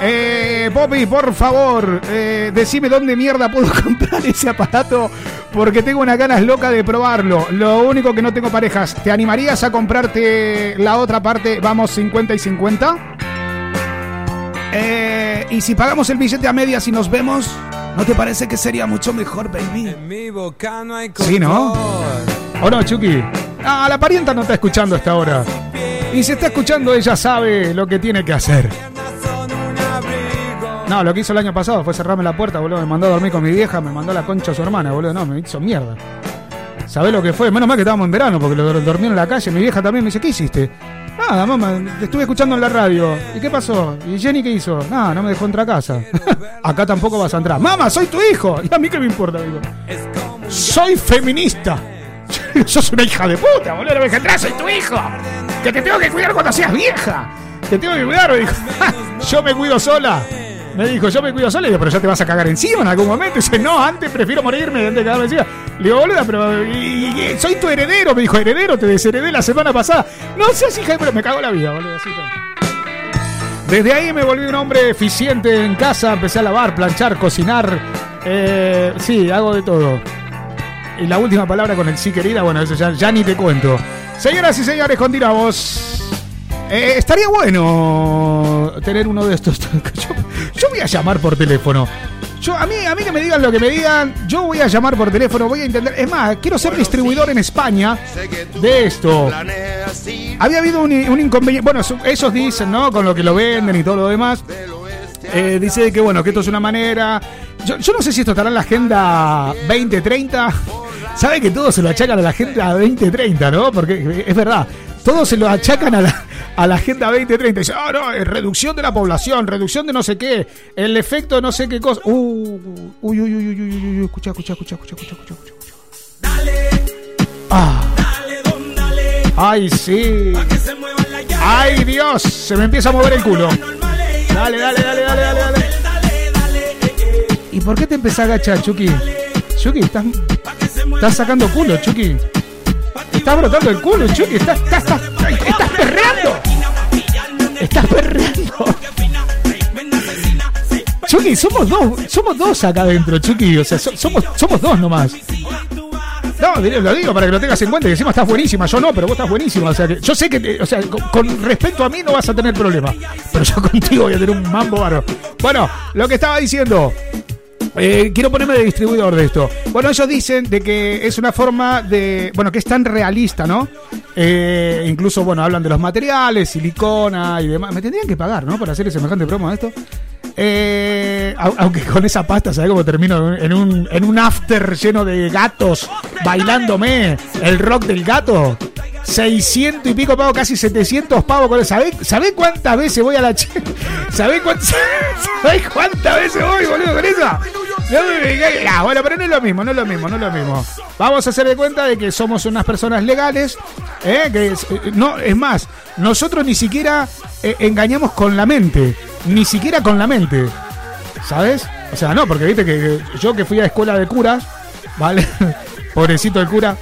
Eh, Poppy, por favor, eh, decime dónde mierda puedo comprar ese aparato porque tengo unas ganas locas de probarlo. Lo único que no tengo parejas. ¿Te animarías a comprarte la otra parte? Vamos 50 y 50. Eh, y si pagamos el billete a medias y nos vemos, ¿no te parece que sería mucho mejor, baby? En mi boca no hay Sí, ¿no? ¿O no, Chucky? Ah, la parienta no está escuchando hasta ahora. Y si está escuchando, ella sabe lo que tiene que hacer. No, lo que hizo el año pasado fue cerrarme la puerta, boludo. Me mandó a dormir con mi vieja, me mandó la concha a su hermana, boludo. No, me hizo mierda. ¿Sabés lo que fue? Menos mal que estábamos en verano, porque lo dormí en la calle. Mi vieja también me dice, ¿qué hiciste? Nada, mamá, te estuve escuchando en la radio. ¿Y qué pasó? ¿Y Jenny qué hizo? Nada, no me dejó entrar a casa. Acá tampoco vas a entrar. Mamá, soy tu hijo. ¿Y a mí qué me importa? Digo. Soy feminista. Sos una hija de puta, boludo. No me dejas entrar, soy tu hijo. Que te tengo que cuidar cuando seas vieja. Te tengo que cuidar, dijo. Yo me cuido sola. Me dijo, yo me cuido sola. Y digo, pero ya te vas a cagar encima en algún momento. Y dice, no, antes prefiero morirme antes de cagarme encima. Le digo, boluda, pero soy tu heredero. Me dijo, heredero, te desheredé la semana pasada. No seas hija pero me cago la vida, boludo. Así Desde ahí me volví un hombre eficiente en casa. Empecé a lavar, planchar, cocinar. Eh, sí, hago de todo. Y la última palabra con el sí querida, bueno, eso ya, ni te cuento. Señoras y señores, continuamos. Eh, estaría bueno tener uno de estos. Yo, yo voy a llamar por teléfono. Yo, a, mí, a mí que me digan lo que me digan, yo voy a llamar por teléfono, voy a entender. Es más, quiero ser distribuidor en España de esto. Había habido un, un inconveniente. Bueno, eso- esos dicen, ¿no? Con lo que lo venden y todo lo demás. Eh, dice que bueno, que esto es una manera. Yo, yo no sé si esto estará en la agenda 2030. Sabe que todo se lo achacan a la agenda 2030, ¿no? Porque es verdad. Todos se lo achacan a la, a la agenda 2030. Dice, ah, no, es reducción de la población, reducción de no sé qué, el efecto de no sé qué cosa. Uh, uy, uy, uy, uy, uy, uy, uy, escucha, escucha, escucha, escucha, escucha, escucha, escucha. Ah. Ay, sí. Ay, Dios, se me empieza a mover el culo. Dale, dale, dale, dale, dale, dale. ¿Y por qué te empezás a agachar, Chucky? Chucky, estás, estás sacando culo, Chucky. Estás brotando el culo, Chucky. Estás, estás, estás, estás perreando. Estás perreando. Chucky, somos dos, somos dos acá adentro, Chucky. O sea, so- somos, somos dos nomás. No, lo digo para que lo tengas en cuenta. Que encima estás buenísima. Yo no, pero vos estás buenísima. O sea, yo sé que, o sea, con, con respecto a mí no vas a tener problema. Pero yo contigo voy a tener un mambo bárbaro. Bueno, lo que estaba diciendo. Eh, quiero ponerme de distribuidor de esto. Bueno, ellos dicen de que es una forma de. Bueno, que es tan realista, ¿no? Eh, incluso, bueno, hablan de los materiales, silicona y demás. Me tendrían que pagar, ¿no? Para hacer semejante promo de esto. Eh, au- aunque con esa pasta, ¿sabes cómo termino? En un, en un after lleno de gatos bailándome el rock del gato. 600 y pico pago, casi 700 pavos con ¿Sabés, ¿Sabés cuántas veces voy a la. ¿Sabés cuántas, ¿Sabés cuántas veces voy, boludo, con eso? No me Ah, bueno, pero no es lo mismo, no es lo mismo, no es lo mismo. Vamos a hacer de cuenta de que somos unas personas legales, ¿eh? que es, eh, no, es más, nosotros ni siquiera eh, engañamos con la mente, ni siquiera con la mente, ¿sabes? O sea, no, porque viste que yo que fui a escuela de curas, ¿vale? Pobrecito el cura.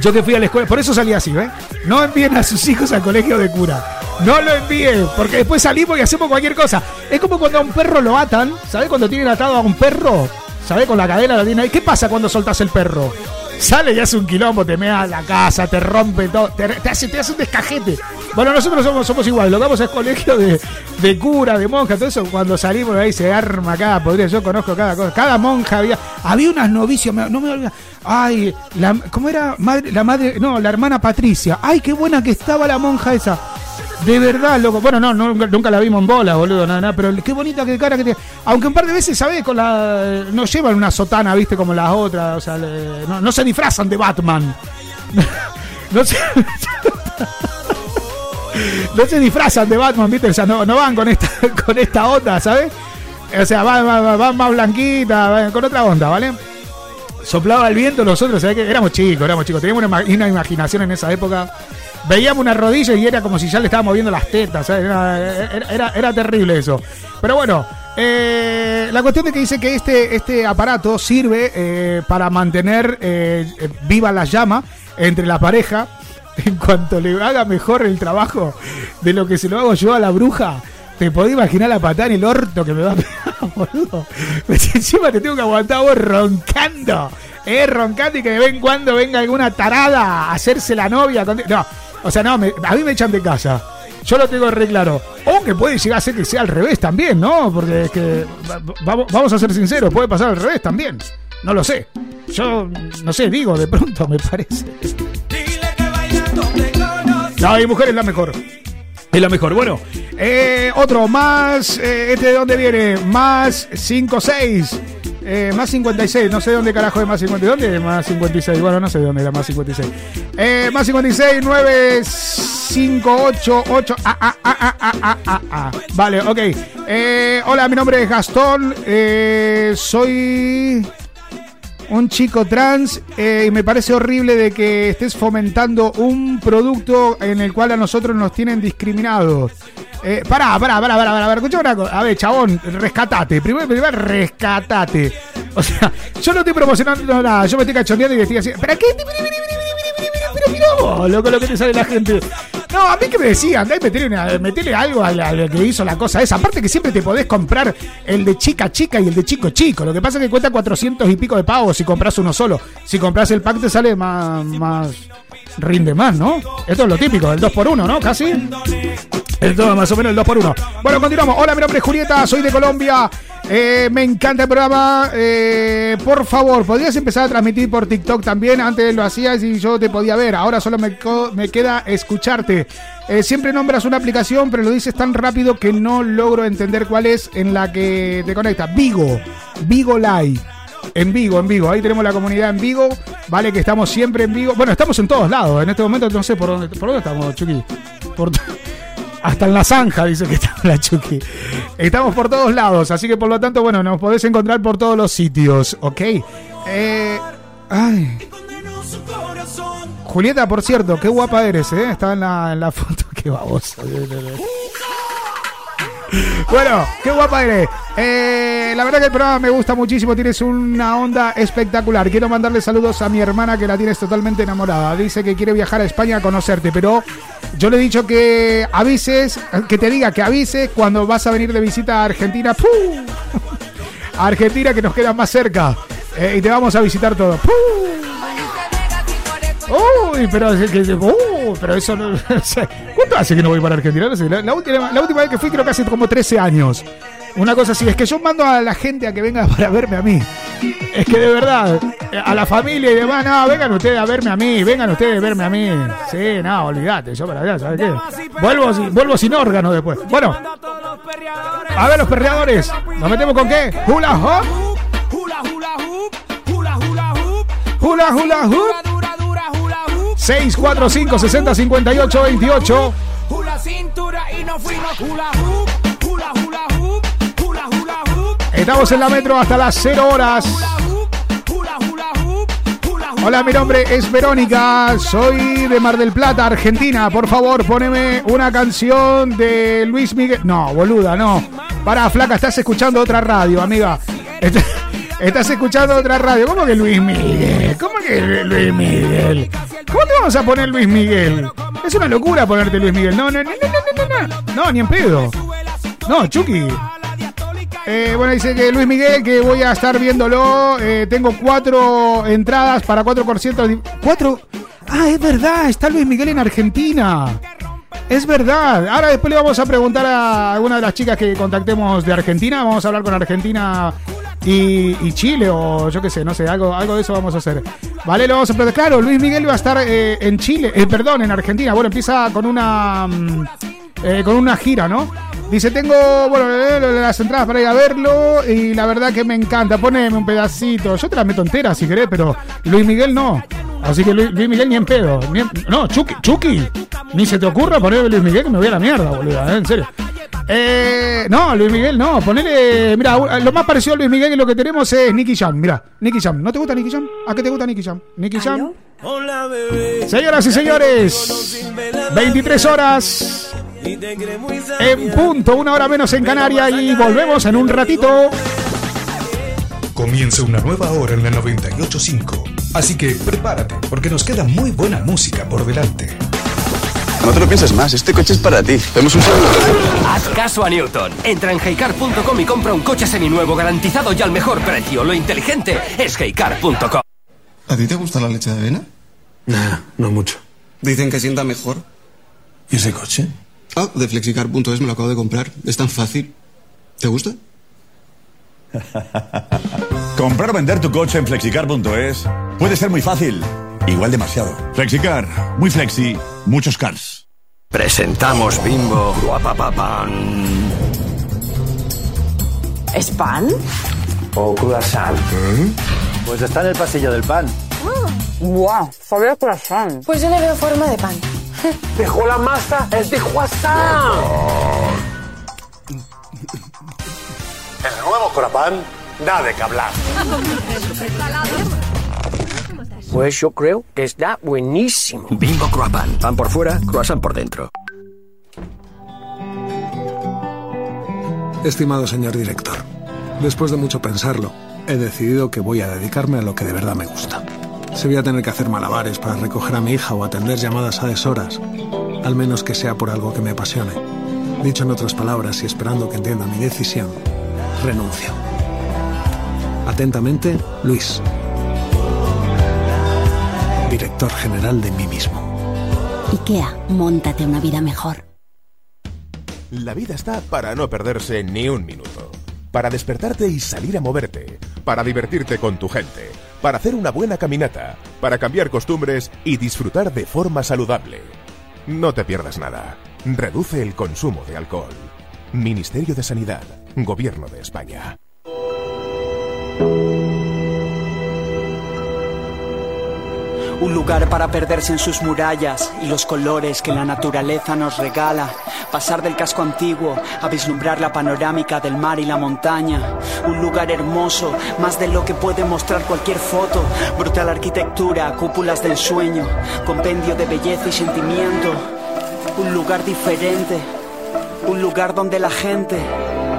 Yo que fui a la escuela, por eso salí así, ¿ves? No envíen a sus hijos al colegio de cura. No lo envíen, porque después salimos y hacemos cualquier cosa. Es como cuando a un perro lo atan, ¿sabes? Cuando tienen atado a un perro, ¿sabes? Con la cadena lo tienen ahí. ¿Qué pasa cuando soltas el perro? Sale y hace un quilombo, te mea la casa, te rompe todo, te, te hace, te hace un descajete. Bueno, nosotros somos, somos igual, lo que vamos al colegio de, de cura, de monja, todo eso, cuando salimos ahí se arma cada podría, yo conozco cada cosa, cada monja había, había unas novicias, no me olvido, ay, la, ¿cómo era? Madre, la madre, no, la hermana Patricia, ay, qué buena que estaba la monja esa. De verdad, loco. Bueno, no, nunca, la vimos en bola, boludo, nada, nada, pero qué bonita que cara que tiene. Aunque un par de veces, ¿sabes? Con la. No llevan una sotana, viste, como las otras. O sea, no, se disfrazan de Batman. no se. no se disfrazan de Batman, viste. O sea, no, no van con esta, con esta onda, ¿sabes? O sea, van, más blanquitas, van con otra onda, ¿vale? soplaba el viento, nosotros, ¿sabés qué? Éramos chicos, éramos chicos, teníamos una imaginación en esa época. Veíamos una rodilla y era como si ya le estábamos viendo las tetas. Era, era, terrible eso. Pero bueno, eh, la cuestión es que dice que este, este aparato sirve eh, para mantener eh, viva la llama entre la pareja. En cuanto le haga mejor el trabajo de lo que se lo hago yo a la bruja, te podés imaginar la patada en el orto que me va a pegar, boludo. Encima te tengo que aguantar vos roncando. Eh, roncando y que de vez en cuando venga alguna tarada a hacerse la novia. No, o sea, no, me- a mí me echan de casa. Yo lo tengo re claro. O que puede llegar a ser que sea al revés también, ¿no? Porque es que, va- vamos, vamos a ser sinceros, puede pasar al revés también. No lo sé. Yo, no sé, digo, de pronto me parece. No, mi mujer es la mejor. Es la mejor. Bueno, eh, otro más. eh, ¿Este de dónde viene? Más 56. Eh, más 56. No sé de dónde carajo es más 56. ¿Dónde es más 56? Bueno, no sé de dónde era más 56. Eh, más 56, 9, 5, 8, 8. Ah, ah, ah, ah, ah, ah, ah, ah. Vale, ok. Eh, hola, mi nombre es Gastón. Eh, soy un chico trans eh, y me parece horrible de que estés fomentando un producto en el cual a nosotros nos tienen discriminados. Eh, pará, pará, pará, pará, pará, escuchá una cosa. A ver, chabón, rescatate. Primero, primero, rescatate. O sea, yo no estoy promocionando nada, yo me estoy cachondeando y estoy así. ¿Pero qué? Pero mira loco, lo que te sale la gente. No, a mí que me decían, andá y metele, metele algo a la- que hizo la cosa esa. Aparte que siempre te podés comprar el de chica chica y el de chico chico. Lo que pasa es que cuesta 400 y pico de pavos si compras uno solo. Si compras el pack te sale más, más rinde más, ¿no? Esto es lo típico, el 2x1, ¿no? Casi. Más o menos el 2x1. Bueno, continuamos. Hola, mi nombre es Julieta, soy de Colombia. Eh, me encanta el programa. Eh, por favor, ¿podrías empezar a transmitir por TikTok también? Antes lo hacías y yo te podía ver. Ahora solo me, me queda escucharte. Eh, siempre nombras una aplicación, pero lo dices tan rápido que no logro entender cuál es en la que te conecta. Vigo. Vigo Live. En Vigo, en Vigo. Ahí tenemos la comunidad en Vigo. Vale, que estamos siempre en Vigo. Bueno, estamos en todos lados. En este momento no sé por dónde, por dónde estamos, Chucky. Por hasta en la zanja dice que está la Chucky. Estamos por todos lados, así que por lo tanto, bueno, nos podés encontrar por todos los sitios, ¿ok? Eh, ay. Julieta, por cierto, qué guapa eres, ¿eh? Estaba en la, en la foto, qué babosa. Bueno, qué guapa eres. Eh, la verdad que el programa me gusta muchísimo, tienes una onda espectacular. Quiero mandarle saludos a mi hermana que la tienes totalmente enamorada. Dice que quiere viajar a España a conocerte, pero yo le he dicho que avises, que te diga que avises cuando vas a venir de visita a Argentina. ¡Pu! A Argentina que nos queda más cerca. Eh, y te vamos a visitar todo. ¡Pu! Uy, pero, uh, pero eso no. ¿Cuánto hace que no voy para Argentina? No sé, la, última, la última vez que fui creo que hace como 13 años. Una cosa así, es que yo mando a la gente a que venga para verme a mí. Es que de verdad, eh, a la familia y demás, no, vengan ustedes a verme a mí, vengan ustedes a verme a mí. Sí, no, olvídate, yo para allá, ¿sabes qué? Vuelvo, sin- órgano después. Bueno, a ver los perreadores, ¿nos metemos con qué? Hula hop. Hula hula hoop. 645 60 58 28 Hula cintura y nos fuimos hula hoop, hula hula hoop, hula hula hoop, Estamos en la metro hasta las 0 horas. Hola, mi nombre es Verónica, soy de Mar del Plata, Argentina. Por favor, poneme una canción de Luis Miguel. No, boluda, no. Para, flaca, estás escuchando otra radio, amiga. Est- Estás escuchando otra radio. ¿Cómo que Luis Miguel? ¿Cómo que Luis Miguel? ¿Cómo te vamos a poner Luis Miguel? Es una locura ponerte Luis Miguel. No, no, no, no, no, no, no. Ni en pedo. No, Chucky. Eh, bueno, dice que Luis Miguel, que voy a estar viéndolo. Eh, tengo cuatro entradas para cuatro conciertos. ¿Cuatro? Ah, es verdad, está Luis Miguel en Argentina. Es verdad. Ahora después le vamos a preguntar a alguna de las chicas que contactemos de Argentina. Vamos a hablar con Argentina y, y Chile o yo qué sé, no sé, algo, algo de eso vamos a hacer. Vale, lo vamos a preguntar. Claro, Luis Miguel va a estar eh, en Chile, eh, perdón, en Argentina. Bueno, empieza con una... mm, eh, con una gira, ¿no? Dice, tengo, bueno, las entradas para ir a verlo y la verdad que me encanta. Poneme un pedacito. Yo te las meto enteras si querés, pero Luis Miguel no. Así que Luis, Luis Miguel ni en pedo. ni en- no, Chucky, Chucky. Ni se te ocurra ponerme Luis Miguel que me voy a la mierda, boludo, ¿eh? en serio. Eh, no, Luis Miguel no. Ponele, mira, lo más parecido a Luis Miguel que lo que tenemos es Nicky Jam. Mira, Nicky Jam. ¿No te gusta Nicky Jam? ¿A qué te gusta Nicky Jam? Nicky Jam. Hola, bebé. Señoras y señores, 23 horas en punto, una hora menos en Canarias y volvemos en un ratito. Comienza una nueva hora en la 985. Así que prepárate, porque nos queda muy buena música por delante. No te lo pienses más, este coche es para ti. Tenemos un segundo. Haz caso a Newton. Entra en heycar.com y compra un coche seminuevo garantizado y al mejor precio. Lo inteligente es heycar.com. ¿A ti te gusta la leche de avena? Nah, no mucho. Dicen que sienta mejor. ¿Y ese coche? Ah, de flexicar.es me lo acabo de comprar. Es tan fácil. ¿Te gusta? Comprar o vender tu coche en flexicar.es puede ser muy fácil, igual demasiado. Flexicar, muy flexi, muchos cars. Presentamos Bimbo Guapapapan. ¿Es pan? O croissant. Pues está en el pasillo del pan. ¡Wow! Sabe a croissant. Pues yo le veo forma de pan. Dejó la masa, es de croissant. El nuevo croissant da de que hablar. Pues yo creo que está buenísimo. Bimbo Croissant. Pan por fuera, croissant por dentro. Estimado señor director, después de mucho pensarlo, he decidido que voy a dedicarme a lo que de verdad me gusta. Si voy a tener que hacer malabares para recoger a mi hija o atender llamadas a deshoras, al menos que sea por algo que me apasione. Dicho en otras palabras y esperando que entienda mi decisión, renuncio. Atentamente, Luis, director general de mí mismo. IKEA, montate una vida mejor. La vida está para no perderse ni un minuto. Para despertarte y salir a moverte. Para divertirte con tu gente. Para hacer una buena caminata. Para cambiar costumbres y disfrutar de forma saludable. No te pierdas nada. Reduce el consumo de alcohol. Ministerio de Sanidad. Gobierno de España. Un lugar para perderse en sus murallas y los colores que la naturaleza nos regala. Pasar del casco antiguo a vislumbrar la panorámica del mar y la montaña. Un lugar hermoso, más de lo que puede mostrar cualquier foto. Brutal arquitectura, cúpulas de ensueño, compendio de belleza y sentimiento. Un lugar diferente, un lugar donde la gente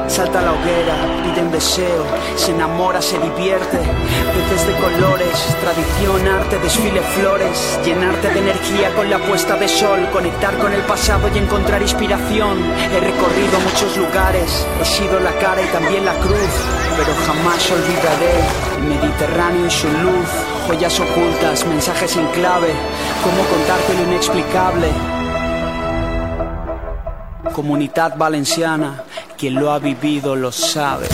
salta a la hoguera, pide un deseo, se enamora, se divierte. Peces de colores, tradición, arte, desfile, flores. Llenarte de energía con la puesta de sol, conectar con el pasado y encontrar inspiración. He recorrido muchos lugares, he sido la cara y también la cruz, pero jamás olvidaré el Mediterráneo y su luz. Joyas ocultas, mensajes en clave, cómo contarte lo inexplicable. Comunidad valenciana, quien lo ha vivido lo sabe.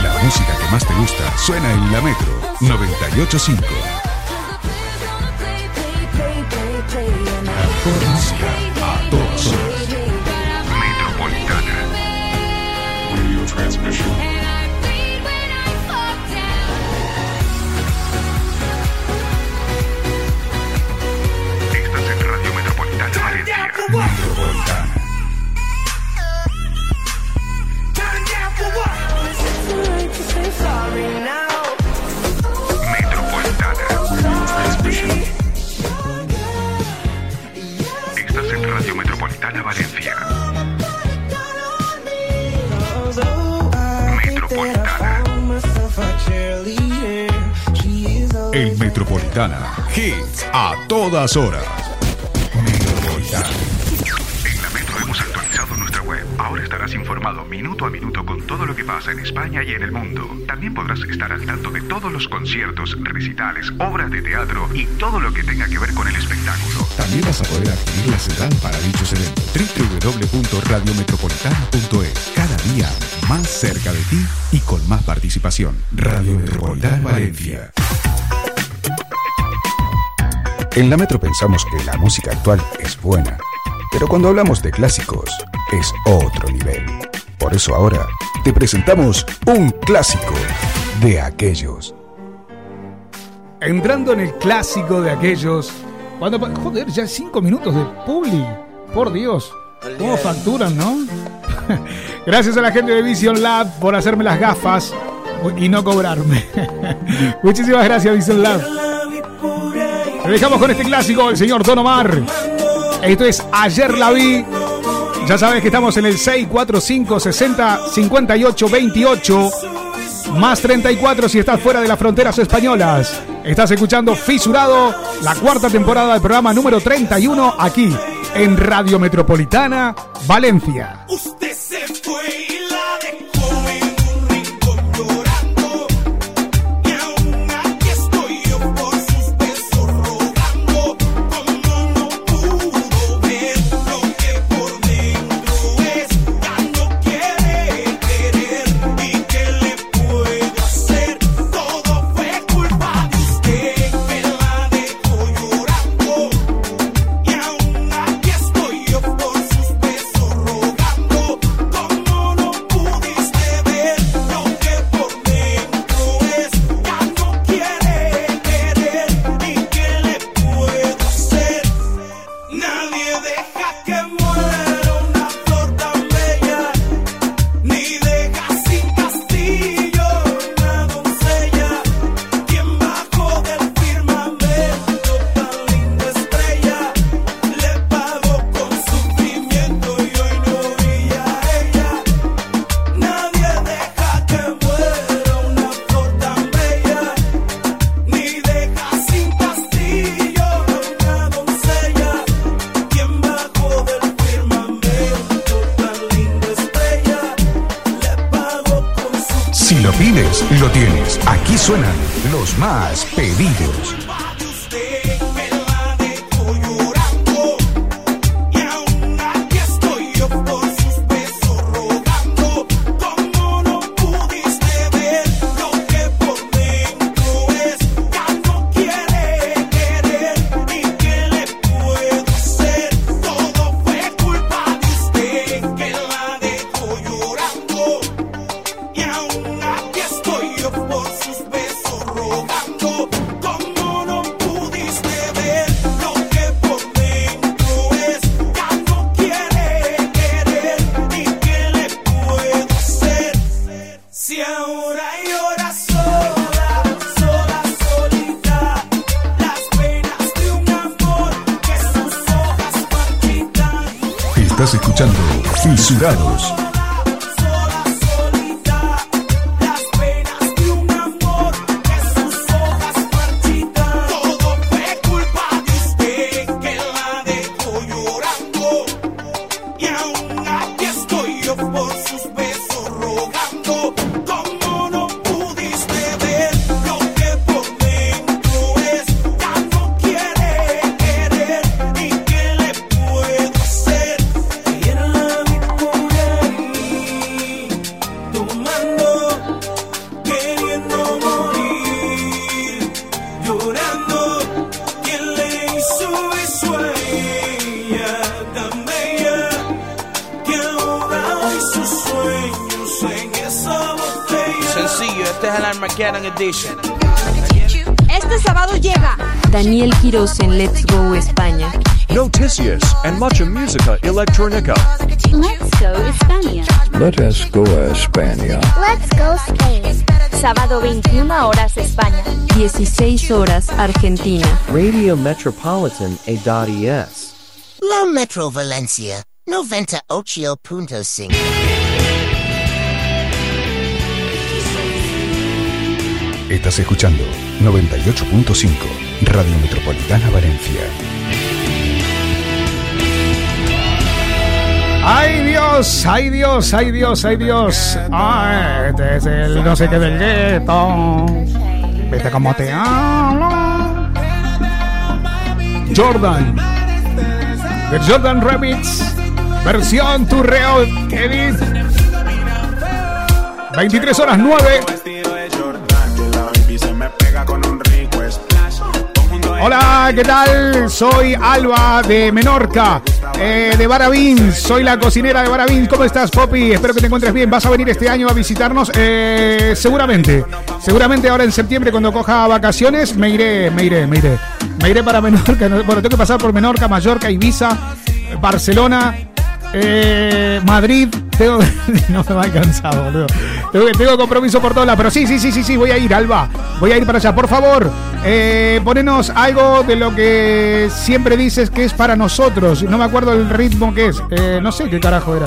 La música que más te gusta suena en la Metro 985. Música a todas Valencia. Metropolitana. Estás en Radio Metropolitana Valencia. Metropolitana. Metropolitana. Hits a todas horas. Metropolitana. Minuto a minuto con todo lo que pasa en España y en el mundo. También podrás estar al tanto de todos los conciertos, recitales, obras de teatro y todo lo que tenga que ver con el espectáculo. También vas a poder adquirir la central para dichos eventos. www.radiometropolitana.es Cada día más cerca de ti y con más participación. Radio Metropolitana Valencia. En la Metro pensamos que la música actual es buena, pero cuando hablamos de clásicos es otro nivel. Por eso ahora te presentamos un clásico de aquellos. Entrando en el clásico de aquellos. Cuando, joder, ya cinco minutos de publi. Por Dios. ¿Cómo facturan, no? Gracias a la gente de Vision Lab por hacerme las gafas y no cobrarme. Muchísimas gracias, Vision Lab. Te dejamos con este clásico, el señor Don Omar. Esto es Ayer la vi. Ya sabes que estamos en el 645 60 58 28 más 34 si estás fuera de las fronteras españolas. Estás escuchando Fisurado, la cuarta temporada del programa número 31 aquí en Radio Metropolitana, Valencia. Sencillo, este es el Armageddon Edition. Este sábado llega Daniel Quiroz en Let's Go España. Noticias and mucha música electrónica. Let's Go España. Let us go a España. Let's Go Spain. Sábado 21 horas España. 16 horas Argentina. Radio Metropolitan A.es. La Metro Valencia, 98.5. Estás escuchando 98.5 Radio Metropolitana Valencia. ¡Ay Dios! ¡Ay Dios! ¡Ay Dios! ¡Ay Dios! ¡Ay! Este es el no sé qué del gueto. ¿Viste cómo te hablo? Jordan. The Jordan Rabbits. Versión Turreo Edit. 23 horas 9. Hola, ¿qué tal? Soy Alba de Menorca, eh, de Barabín. Soy la cocinera de Barabín. ¿Cómo estás, Poppy? Espero que te encuentres bien. ¿Vas a venir este año a visitarnos? Eh, seguramente. Seguramente ahora en septiembre, cuando coja vacaciones, me iré, me iré, me iré. Me iré para Menorca. Bueno, tengo que pasar por Menorca, Mallorca, Ibiza, Barcelona, eh, Madrid. Tengo, no me va a alcanzar. Tengo, compromiso por todas. Pero sí, sí, sí, sí, sí, voy a ir, Alba. Voy a ir para allá. Por favor, eh, ponenos algo de lo que siempre dices que es para nosotros. No me acuerdo el ritmo que es. Eh, no sé qué carajo era.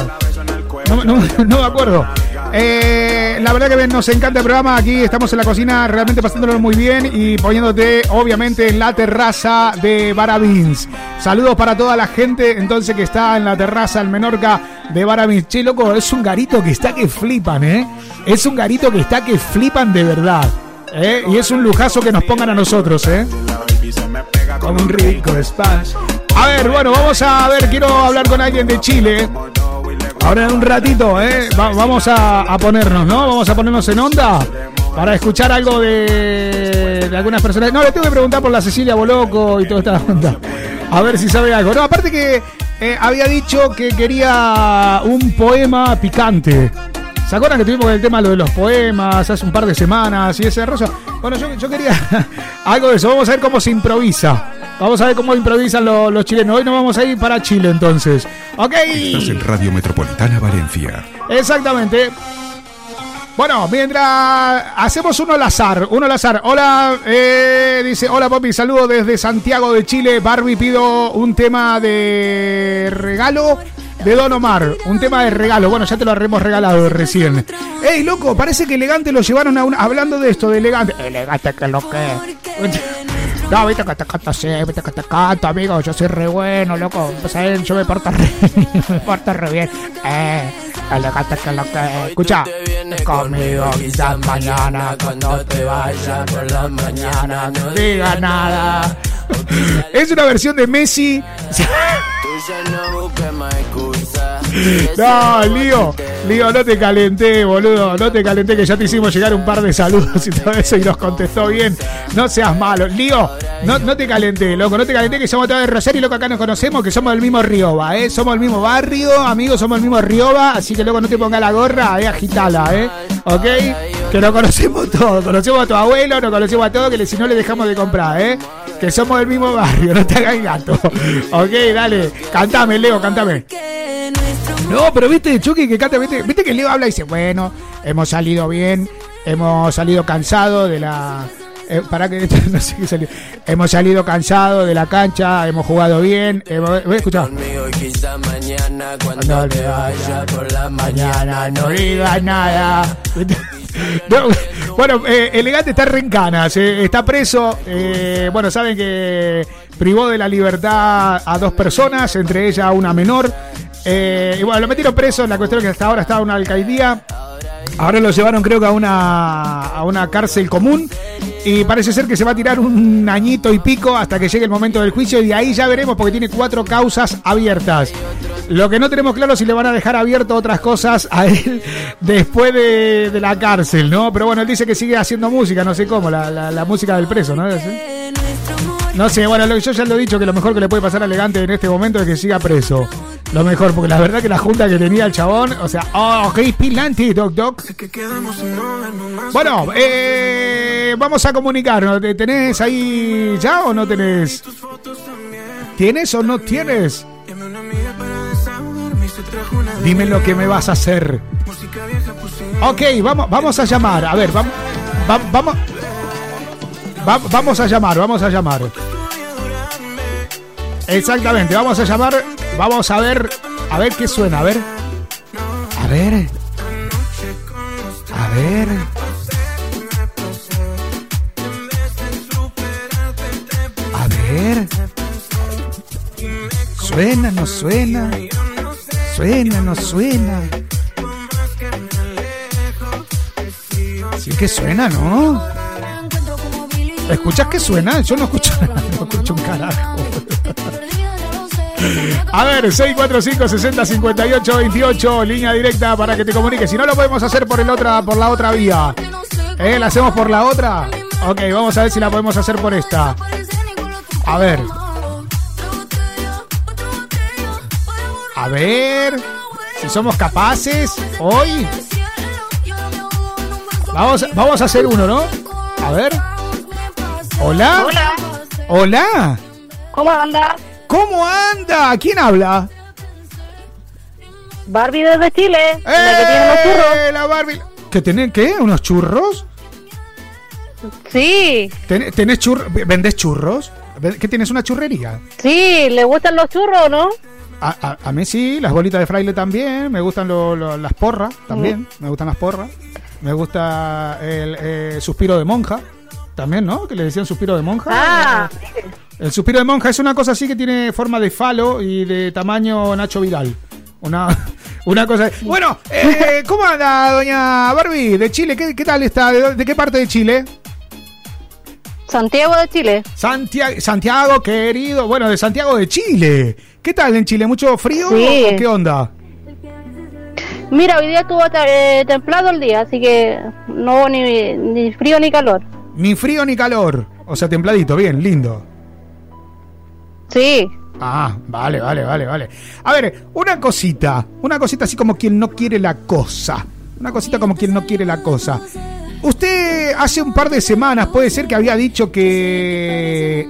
No me acuerdo. Eh, la verdad que nos encanta el programa. Aquí estamos en la cocina realmente pasándolo muy bien y poniéndote, obviamente, en la terraza de Barabins. Saludos para toda la gente entonces que está en la terraza en Menorca de Barabins. Che, loco, es un garito que está que flipan, ¿eh? Es un garito que está que flipan de verdad. ¿eh? Y es un lujazo que nos pongan a nosotros, ¿eh? Con un rico splash. A ver, bueno, vamos a ver, quiero hablar con alguien de Chile. Ahora en un ratito, ¿eh? Va- vamos a, a ponernos, ¿no? Vamos a ponernos en onda para escuchar algo de, de algunas personas. No, le tengo que preguntar por la Cecilia Boloco y toda esta onda. A ver si sabe algo. No, aparte que eh, había dicho que quería un poema picante. ¿Se acuerdan que tuvimos el tema lo de los poemas hace un par de semanas y ese rosa? Bueno, yo, yo quería algo de eso. Vamos a ver cómo se improvisa. Vamos a ver cómo improvisan lo- los chilenos. Hoy nos vamos a ir para Chile entonces. Ok. Estás en Radio Metropolitana Valencia. Exactamente. Bueno, mientras hacemos uno al azar, uno al azar. Hola, eh, dice, hola papi, saludo desde Santiago de Chile. Barbie, pido un tema de regalo de Don Omar. Un tema de regalo. Bueno, ya te lo hemos regalado recién. Ey, loco, parece que elegante lo llevaron a un... Hablando de esto, de elegante. Elegante, que lo que... No, viste que te canto así, viste que te canto, amigo. Yo soy re bueno, loco. Pues él, yo me porto re, me porto re bien. Eh, Elegante que lo que. Escucha. Conmigo quizás mañana cuando te vayas por la mañana no digas nada. Es una versión de Messi. No, Lío, Lío, no te calenté, boludo, no te calenté que ya te hicimos llegar un par de saludos y todo eso y nos contestó bien. No seas malo, Lío, no, no te calenté, loco, no te calenté que somos todos de Rosario, loco, acá nos conocemos, que somos del mismo Rioba, eh, somos del mismo barrio, amigos, somos del mismo Rioba, así que loco, no te pongas la gorra, eh, agitala, eh, ok, que lo conocemos todos, conocemos a tu abuelo, nos conocemos a todos, que si no le dejamos de comprar, eh, que somos del mismo barrio, no te hagas gato, ok, dale, cantame, Leo, cantame. No, pero viste, Chucky, que canta, viste, viste que Leo habla y dice, bueno, hemos salido bien, hemos salido cansado de la... eh, para que no sé qué salió. Hemos salido cansado de la cancha, hemos jugado bien. Hemos, voy a escuchar. Cuando te vayas por la mañana, no digas nada. No, bueno, eh, Elegante está en canas, eh, está preso. eh, bueno, saben que privó de la libertad a dos personas, entre ellas una menor. Eh, y bueno, lo metieron preso. La cuestión es que hasta ahora estaba en una alcaldía. Ahora lo llevaron, creo que a una, a una cárcel común. Y parece ser que se va a tirar un añito y pico hasta que llegue el momento del juicio. Y ahí ya veremos, porque tiene cuatro causas abiertas. Lo que no tenemos claro es si le van a dejar abierto otras cosas a él después de, de la cárcel, ¿no? Pero bueno, él dice que sigue haciendo música, no sé cómo, la, la- la música del preso, ¿no? No sé, bueno, yo ya lo he dicho que lo mejor que le puede pasar a Elegante en este momento es que siga preso. Lo mejor, porque la verdad que la junta que tenía el chabón, o sea, oh, qué pilante, Doc Doc. Bueno, eh, vamos a comunicarnos. ¿Te- ¿Tenés ahí ya o no tenés? ¿Tienes o no tienes? Dime lo que me vas a hacer. Ok, vamos, vamos a llamar. A ver, vamos, va- vamos, va- vamos a llamar, vamos a llamar. Exactamente, vamos a llamar, vamos a ver, a ver qué suena, a ver, a ver, a ver. Suena, no suena. Suena, no suena. Sí que suena, ¿no? ¿Escuchas que suena? Yo no escucho nada, no escucho un carajo. A ver, 645 60 58 28, línea directa para que te comuniques. Si no lo podemos hacer por el otra, por la otra vía. ¿Eh? ¿La hacemos por la otra? Ok, vamos a ver si la podemos hacer por esta. A ver. A ver. Si somos capaces hoy. Vamos, vamos a hacer uno, ¿no? A ver. Hola. Hola. Hola. ¿Cómo anda? ¿Cómo anda? ¿Quién habla? Barbie desde Chile, la que tiene los churros. ¡Eh, la Barbie! ¿Que tenés qué? ¿Unos churros? Sí, ¿Ten- ¿Tenés churros? ¿Vendés churros? ¿Qué tienes una churrería? sí, ¿le gustan los churros no? A, a- a mí sí, las bolitas de fraile también, me gustan lo- lo- las porras también, me gustan las porras, me gusta el eh, suspiro de monja también, ¿no? Que le decían suspiro de monja. Ah, El suspiro de monja es una cosa así que tiene forma de falo y de tamaño Nacho Vidal. Una, una cosa. Bueno, eh, ¿cómo anda, doña Barbie? De Chile, ¿qué, qué tal está? ¿De, de qué parte de Chile? Santiago de Chile. Santiago, Santiago, querido. Bueno, de Santiago de Chile. ¿Qué tal en Chile? ¿Mucho frío Sí. o qué onda? Mira, hoy día estuvo eh, templado el día, así que no hubo ni, ni frío ni calor. Ni frío ni calor. O sea, templadito, bien, lindo. Sí. Ah, vale, vale, vale, vale. A ver, una cosita. Una cosita así como quien no quiere la cosa. Una cosita como quien no quiere la cosa. Usted hace un par de semanas puede ser que había dicho que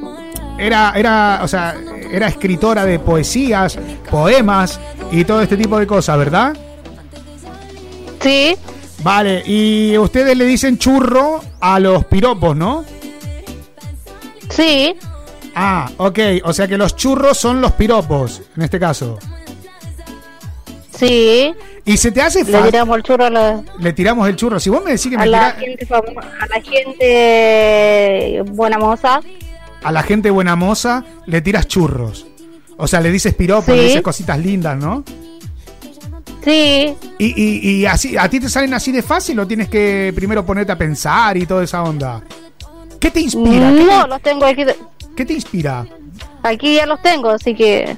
era, era, o sea, era escritora de poesías, poemas y todo este tipo de cosas, ¿verdad? Sí. Vale, y ustedes le dicen churro a los piropos, ¿no? Sí. Ah, ok, o sea que los churros son los piropos, en este caso. Sí. ¿Y se te hace Le fácil? tiramos el churro a la, Le tiramos el churro. Si vos me decís que a me la tira- gente a la gente buena moza. a la gente buena moza, le tiras churros. O sea, le dices piropo, Sí. le dices cositas lindas, ¿no? Sí, ¿Y, y, y así, a ti te salen así de fácil o tienes que primero ponerte a pensar y toda esa onda? ¿Qué te inspira? ¿Qué, no, los tengo aquí. Qué te inspira? Aquí ya los tengo, así que.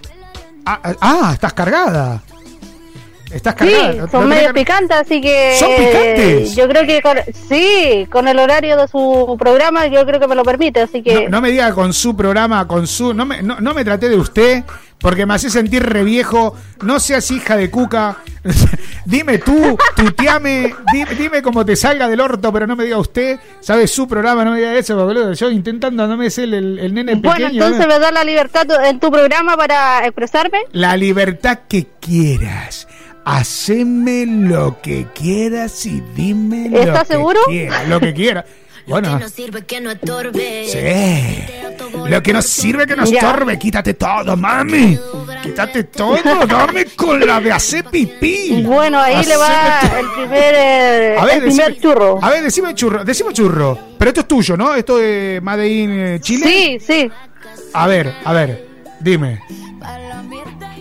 Ah, ah, ah, estás cargada. Estás cargada. Son medio car- picantes, así que. ¿Son picantes? Yo creo que. Con, sí, con el horario de su programa, yo creo que me lo permite, así que. No, no me diga con su programa, con su. No me, no, no me traté de usted, porque me hace sentir re viejo. No seas hija de cuca. dime tú, tuteame, dime, dime cómo te salga del orto, pero no me diga usted. ¿Sabe su programa? No me diga eso, boludo. Yo intentando, no me sé el, el, el nene Bueno, pequeño. entonces ¿no? me da la libertad tu- en tu programa para expresarme. La libertad que quieras. Haceme lo que quieras y dime lo ¿Estás que seguro? quieras. Lo que quieras. Bueno, sirve que no estorbe. sí. Lo que no sirve que no estorbe, quítate todo, mami. Quítate todo, dame con la de hacer pipí. Bueno, ahí le va Haceme el primer, eh, A ver, el primer decime- churro. A ver, decime churro, decime churro. Pero esto es tuyo, ¿no? Esto de Made in eh, Chile. Sí, sí. A ver, a ver, dime.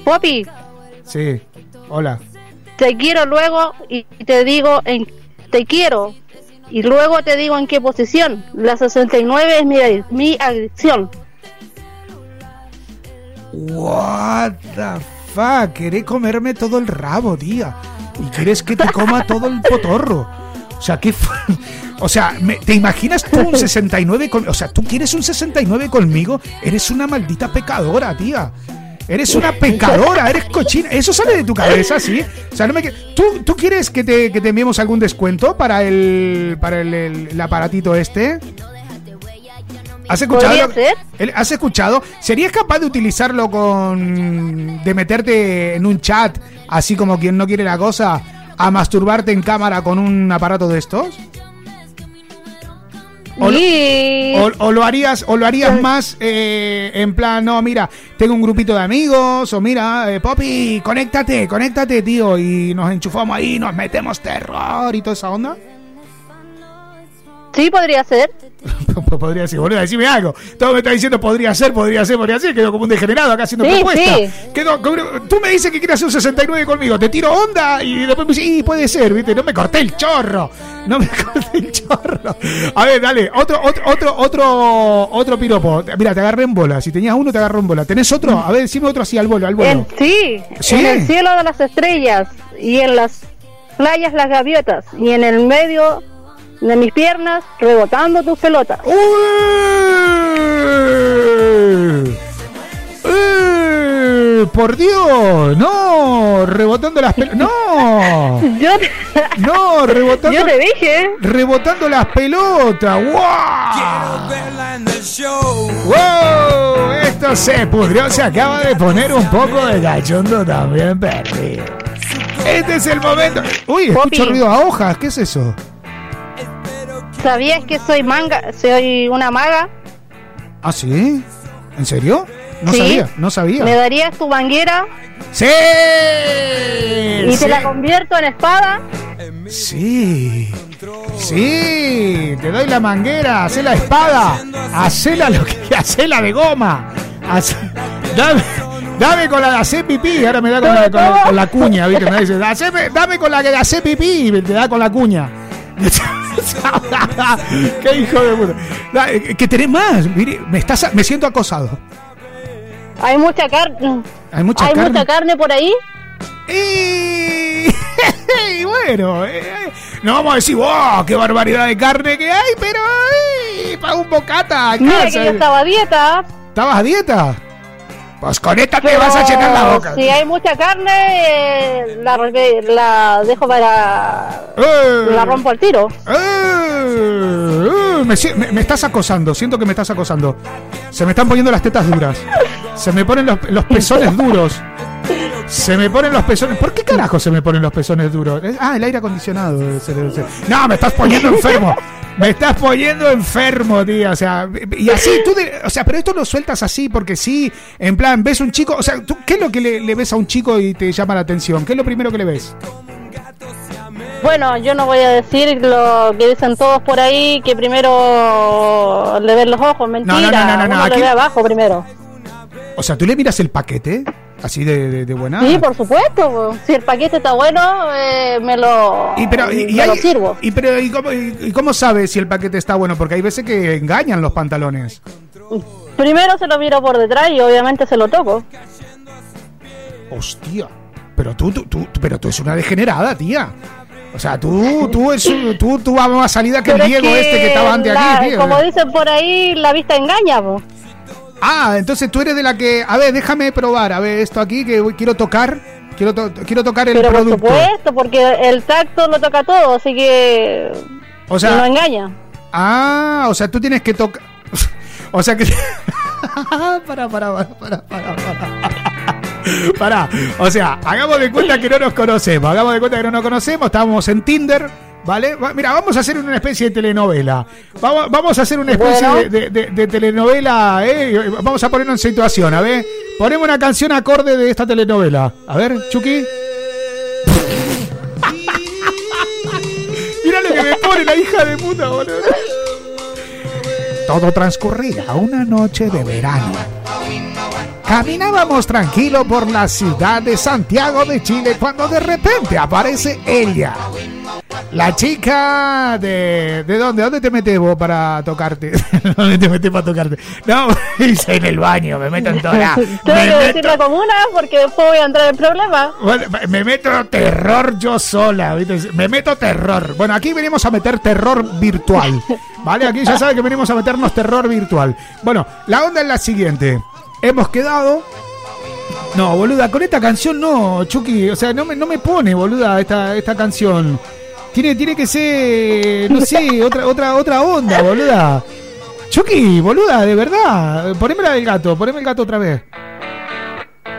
Popi, Sí, hola. Te quiero luego y te digo en te quiero y luego te digo en qué posición. La 69 es mi, mi adicción. What the fuck, querés comerme todo el rabo, tía. Y quieres que te coma todo el potorro. O sea, ¿qué O sea, ¿te imaginas tú un 69 con... O sea, ¿tú quieres un 69 conmigo? Eres una maldita pecadora, tía. Eres una pecadora, eres cochina. Eso sale de tu cabeza, ¿sí? O sea, no me... ¿Tú, ¿Tú quieres que te, que te enviemos algún descuento para el, para el, el- el aparatito este? ¿Has escuchado? ¿Has escuchado? ¿Serías capaz de utilizarlo con... de meterte en un chat, así como quien no quiere la cosa, a masturbarte en cámara con un aparato de estos? O lo, Y o- o lo harías, o lo harías más eh, en plan, no, mira, tengo un grupito de amigos, o mira, eh, Poppy, conéctate, conéctate, tío, y nos enchufamos ahí, nos metemos terror y toda esa onda. sí podría ser. podría ser, boludo, decime algo. Todo me está diciendo podría ser, podría ser, podría ser. Quedó como un degenerado acá haciendo Sí, propuesta. sí. Quedó como- tú me dices que quieres hacer un 69 conmigo, te tiro onda y después me dices, y puede ser, ¿viste? No me corté el chorro. No me corté el chorro. A ver, dale, otro, otro, otro, otro, otro piropo. Mira, te agarré en bola. Si tenías uno, te agarré en bola. ¿Tenés otro? A ver, decime otro así al vuelo, al vuelo. Sí, ¿Sí? en el cielo de las estrellas y en las playas las gaviotas y en el medio de mis piernas rebotando tus pelotas. ¡Uy! ¡Eh! ¡Por Dios! ¡No! Rebotando las pelotas. ¡No! Yo te, ¡No! Rebotando. yo te dije. Rebotando las pelotas. ¡Wow! ¡Wow! Esto se pudrió. Se acaba de poner un poco de cachondo también, perdido. Este es el momento. Uy, escucho Popi. ruido a hojas. ¿Qué es eso? ¿Sabías que soy manga? Soy una maga. ¿Ah, sí? ¿En serio? No Sí. sabía, no sabía. ¿Me darías tu manguera ¡Sí! y sí. te la convierto en espada? Sí. Sí, te doy la manguera, hacé la espada, hacela lo que hacela de goma. Hacé- dame, dame con la de hacer pipí, ahora me da con la, con la- con la cuña, ¿viste? Me dice, "Haceme- dame con la que de hacer pipí, y te da con la cuña. Qué hijo de puta. Eh, Que tenés más, mire, me estás me siento acosado. Hay mucha carne. Hay mucha ¿Hay carne. mucha carne por ahí? Y, y bueno, eh, eh, no vamos a decir, wow, qué barbaridad de carne que hay, pero eh, para un bocata. Mira casa. que yo estaba a dieta. ¿Estabas a dieta? Pues con esta te pero vas a llenar la boca. Si hay mucha carne, eh, la, la dejo para. Eh, La rompo al tiro. eh, eh, me, me- me estás acosando, siento que me estás acosando. Se me están poniendo las tetas duras. Se me ponen los, los pezones duros. Se me ponen los pezones. ¿Por qué carajo se me ponen los pezones duros? Ah, el aire acondicionado. No, me estás poniendo enfermo. Me estás poniendo enfermo, tío. O sea, y así tú. de- o sea, pero esto lo sueltas así porque sí. En plan, ves un chico. O sea, ¿tú, ¿qué es lo que le, le ves a un chico y te llama la atención? ¿Qué es lo primero que le ves? Bueno, yo no voy a decir lo que dicen todos por ahí, que primero le ven los ojos, mentira. no, no, no, no, Uno aquí- le ve abajo primero. O sea, tú le miras el paquete. Así de, de, de buena. Sí, por supuesto. po. Si el paquete está bueno, eh, me lo, Y pero y, y me lo sirvo. y pero ¿y cómo, y- cómo sabes si el paquete está bueno? Porque hay veces que engañan los pantalones. Primero se lo miro por detrás y obviamente se lo toco. Hostia. Pero tú, tú, tú, pero tú es una degenerada, tía. O sea, tú, tú, es, tú, tú vas más salida que el es Diego este que estaba antes la- aquí, tío. Como dicen por ahí, la vista engaña. po. Ah, entonces tú eres de la que, a ver, déjame probar, a ver esto aquí que quiero tocar, quiero, to- quiero tocar el Pero por producto. supuesto, porque el tacto lo toca todo, así que O sea- no engaña. Ah, o sea, tú tienes que tocar, o sea que, para, para, para, para, para, para. O sea, hagamos de cuenta que no nos conocemos, hagamos de cuenta que no nos conocemos, estábamos en Tinder, ¿vale? Va- Mira, vamos a hacer una especie de telenovela. Vamos, vamos a hacer una especie Bueno. de, de- de- de telenovela, ¿eh? Vamos a ponernos en situación, a ver. Ponemos una canción acorde de esta telenovela. A ver, Chucky. Mira lo que me pone la hija de puta, boludo. Todo transcurría una noche de verano. Caminábamos tranquilo por la ciudad de Santiago de Chile cuando de repente aparece ella. La chica de... ¿De dónde? ¿Dónde te metes vos para tocarte? ¿Dónde te metes para tocarte? No, hice en el baño, me meto en toda... Tengo que meto, decir la comuna porque después voy a entrar en problemas. bueno, me meto terror yo sola, ¿viste? Me meto terror. Bueno, aquí venimos a meter terror virtual. ¿Vale? Aquí ya sabe que venimos a meternos terror virtual. Bueno, la onda es la siguiente. Hemos quedado. No, boluda, con esta canción no, Chucky. O sea, no me, no me pone, boluda, esta, esta canción. Tiene, tiene que ser, no sé, otra, otra, otra onda, boluda. Chucky, boluda, de verdad. Poneme la del gato, poneme el gato otra vez.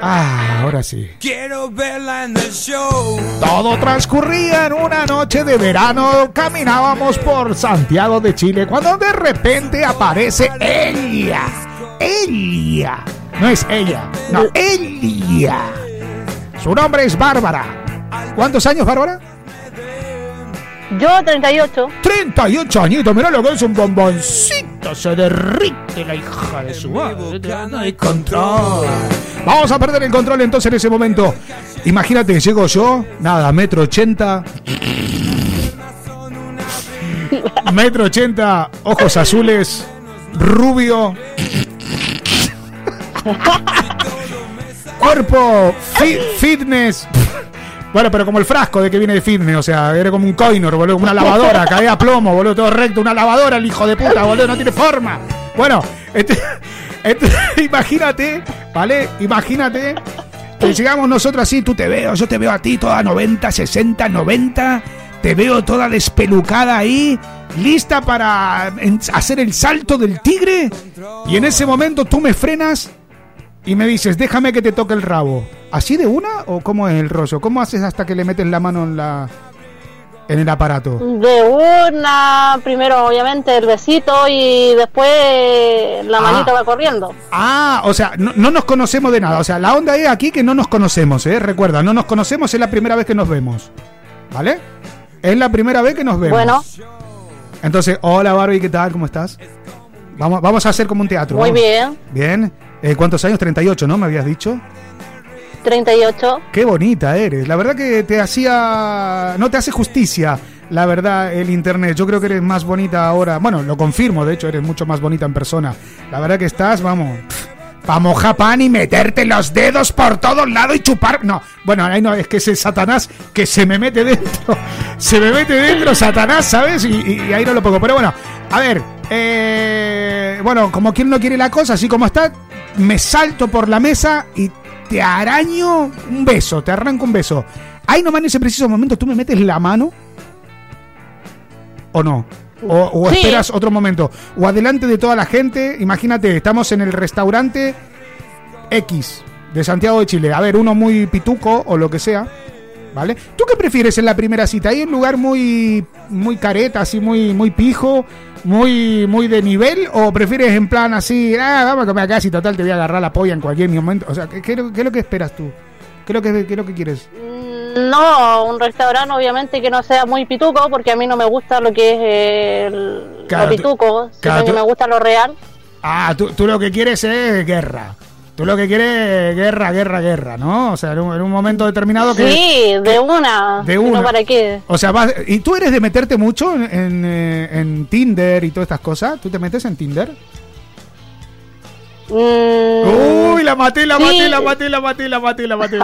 Ah, ahora sí. Quiero verla en el show. Todo transcurría en una noche de verano. Caminábamos por Santiago de Chile cuando de repente aparece ella. Ella. No es ella. No, ella. Su nombre es Bárbara. ¿Cuántos años, Bárbara? Yo 38. 38 añitos. Mirá lo que es un bomboncito. Se derrite la hija de su madre. No hay control. Vamos a perder el control entonces en ese momento. Imagínate, llego yo, nada, metro ochenta. Metro ochenta, ojos azules, rubio. Cuerpo fi- fitness. Bueno, pero como el frasco de que viene de fitness, o sea, era como un coinor, boludo, como una lavadora, caía a plomo, boludo, todo recto, una lavadora, el hijo de puta, boludo, no tiene forma. Bueno, este, este- imagínate, ¿vale? Imagínate que llegamos nosotros así, tú te veo, yo te veo a ti toda 90, 60, 90, te veo toda despelucada ahí, lista para hacer el salto del tigre, y en ese momento tú me frenas y me dices, déjame que te toque el rabo. ¿Así de una o cómo es el rollo? ¿Cómo haces hasta que le metes la mano en la en el aparato? De una, primero obviamente el besito y después la Ah. manita va corriendo. Ah, o sea, no, no nos conocemos de nada. O sea, la onda es aquí que no nos conocemos, ¿eh? Recuerda, no nos conocemos, es la primera vez que nos vemos. ¿Vale? Es la primera vez que nos vemos. Bueno. Entonces, hola Barbie, ¿qué tal? ¿Cómo estás? Vamos, vamos a hacer como un teatro. Muy vamos. bien. Bien. Eh, ¿Cuántos años? 38, ¿no? Me habías dicho. 38. Qué bonita eres. La verdad que te hacía. No te hace justicia, la verdad, el internet. Yo creo que eres más bonita ahora. Bueno, lo confirmo, de hecho, eres mucho más bonita en persona. La verdad que estás, vamos. Pa' mojar pan y meterte los dedos por todos lados y chupar. No, bueno, ahí no, es que ese Satanás que se me mete dentro. Se me mete dentro Satanás, ¿sabes? Y, y- y ahí no lo pongo. Pero bueno, a ver. Eh, bueno, como quien no quiere la cosa, así como está, me salto por la mesa y te araño un beso, te arranco un beso. Ahí nomás en ese preciso momento tú me metes la mano. ¿O no? O, o Sí. esperas otro momento. O adelante de toda la gente. Imagínate, estamos en el restaurante X de Santiago de Chile. A ver, uno muy pituco o lo que sea. ¿Vale? ¿Tú qué prefieres en la primera cita? ¿Hay un lugar muy muy careta, así muy muy pijo, muy muy de nivel o prefieres en plan así, ah, vamos a comer acá si total te voy a agarrar la polla en cualquier momento? O sea, ¿qué, qué es lo- qué es lo que esperas tú? ¿Qué es lo que, qué es lo que quieres? No, un restaurante obviamente que no sea muy pituco, porque a mí no me gusta lo que es el, lo pituco, sino que me gusta lo real. Ah, tú, tú lo que quieres es guerra. Tú lo que quieres es guerra, guerra, guerra, ¿no? O sea, en un, en un momento determinado que... Sí, de una. De no, una. ¿Para qué? O sea, vas- ¿y tú eres de meterte mucho en, en, eh, en Tinder y todas estas cosas? ¿Tú te metes en Tinder? Mm, Uy, la maté, la sí. maté, la maté, la maté, la maté, la maté.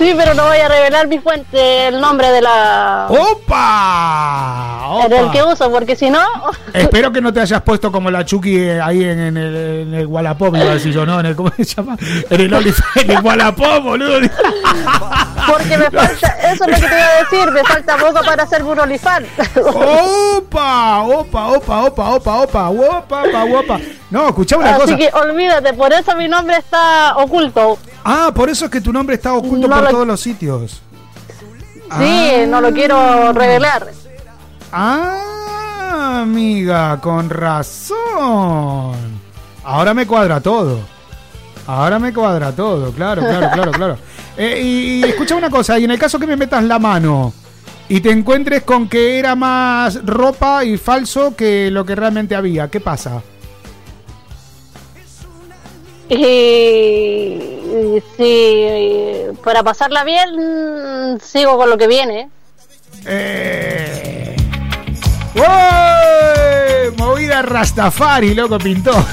Sí, pero no voy a revelar mi fuente, el nombre de la... ¡Opa! Del ¡Opa! que uso, porque si no... Espero que no te hayas puesto como la Chucky eh, ahí en, en el, en el Wallapop, iba a decir yo, ¿no? En el, ¿Cómo se llama? En el en el Wallapop, boludo. Porque me falta, eso es lo que te iba a decir, me falta poco para ser un OnlyFans. ¡Opa! ¡Opa, opa, opa, opa, opa! ¡Opa, opa, opa! No, escuchame una Así cosa. que olvídate, por eso mi nombre está oculto. Ah, por eso es que tu nombre está oculto No por lo- todos los sitios. Sí, no lo quiero revelar. Ah, amiga, con razón. Ahora me cuadra todo. Ahora me cuadra todo, claro, claro, claro, claro. Eh, y, y escucha una cosa, y en el caso que me metas la mano y te encuentres con que era más ropa y falso que lo que realmente había, ¿qué pasa? Y, y si para pasarla bien, sigo con lo que viene. Eh. ¡Uy! Movida Rastafari, loco, pintó.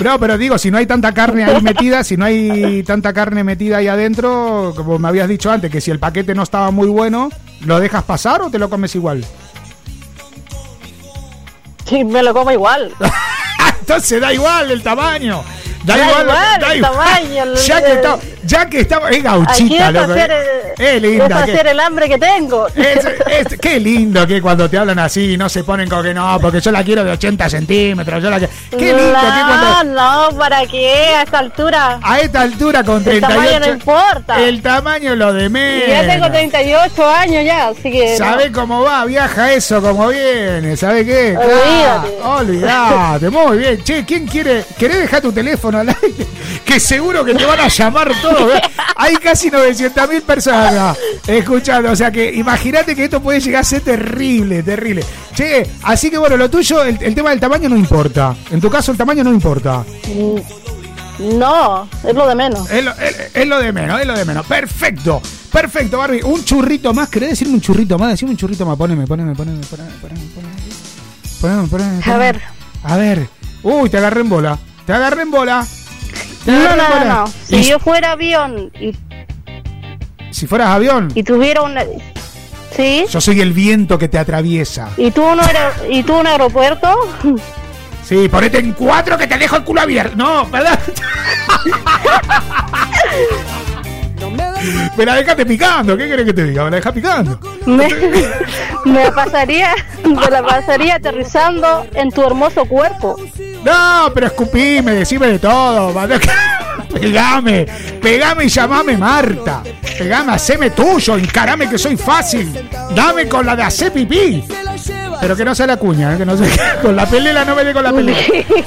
No, pero digo, si no hay tanta carne ahí metida, si no hay tanta carne metida ahí adentro, como me habías dicho antes, que si el paquete no estaba muy bueno, ¿lo dejas pasar o te lo comes igual? Sí, me lo como igual. Entonces da igual el tamaño. Da, Da igual, igual da igual. tamaño, Ya que está, ya que estaba, es gauchita, loco. El, Es linda. es hacer el hambre que tengo. Es- es- qué lindo que cuando te hablan así no se ponen como que no, porque yo la quiero de 80 centímetros. Yo la quiero- Qué lindo no, que cuando. no, ¿para qué? A esta altura. A esta altura con El 38. tamaño no importa. El tamaño lo de menos. ya tengo 38 años ya, así que... no. ¿Sabe cómo va? Viaja eso como viene. ¿Sabe qué? Olvídate. Ah, olvídate. Muy bien. Che, ¿quién quiere? ¿Querés dejar tu teléfono al aire? Que seguro que te van a llamar todos. ¿eh? Hay casi 900 mil personas escuchando. O sea que imagínate que esto puede llegar a ser terrible, terrible. Che, así que bueno, lo tuyo, el, el tema del tamaño no importa. En tu caso, el tamaño no importa. Mm, No, es lo de menos. Es lo, es- es lo de menos, es lo de menos. Perfecto, perfecto, Barbie. Un churrito más. ¿Querés decirme un churrito más? Decime un churrito más. Poneme, poneme, poneme, poneme, poneme. Poneme, poneme, A poneme. ver. A ver. Uy, te agarré en bola. Te agarré en bola. No, no, no, no. Si Y yo fuera avión y, si fueras avión, y tuviera una... Sí, yo soy el viento que te atraviesa. y tú, un y tú un aeropuerto, Sí, ponete en cuatro que te dejo el culo abierto. No, ¿verdad? Me la dejaste picando. ¿Qué querés que te diga? Me la dejas picando. me, me pasaría, me la pasaría aterrizando en tu hermoso cuerpo. No, pero escupime, decime de todo. mandá- Pegame, pegame y llamame Marta. Pegame, haceme tuyo, encarame que soy fácil. Dame con la de hacer pipí. Pero que no sea la cuña, ¿eh? que no sea con la pelela, no me dé con la pelela.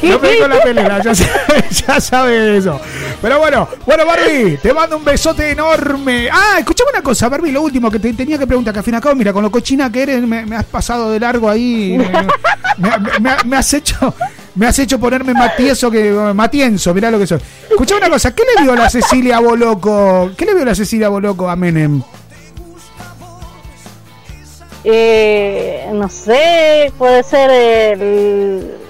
No me dé con la pelela, ya sabe, ya sabe eso. Pero bueno, bueno Barbie, te mando un besote enorme. Ah, escuchame una cosa, Barbie, lo último que te tenía que preguntar, que al fin cabo, mira, con lo cochina que eres, me, has pasado de largo ahí. Me has hecho... Me has hecho ponerme más tieso que matienzo, mirá lo que soy. Escuchame una cosa, ¿qué le vio la Cecilia Boloco? ¿Qué le vio la Cecilia Boloco a Menem? Eh, no sé, puede ser el...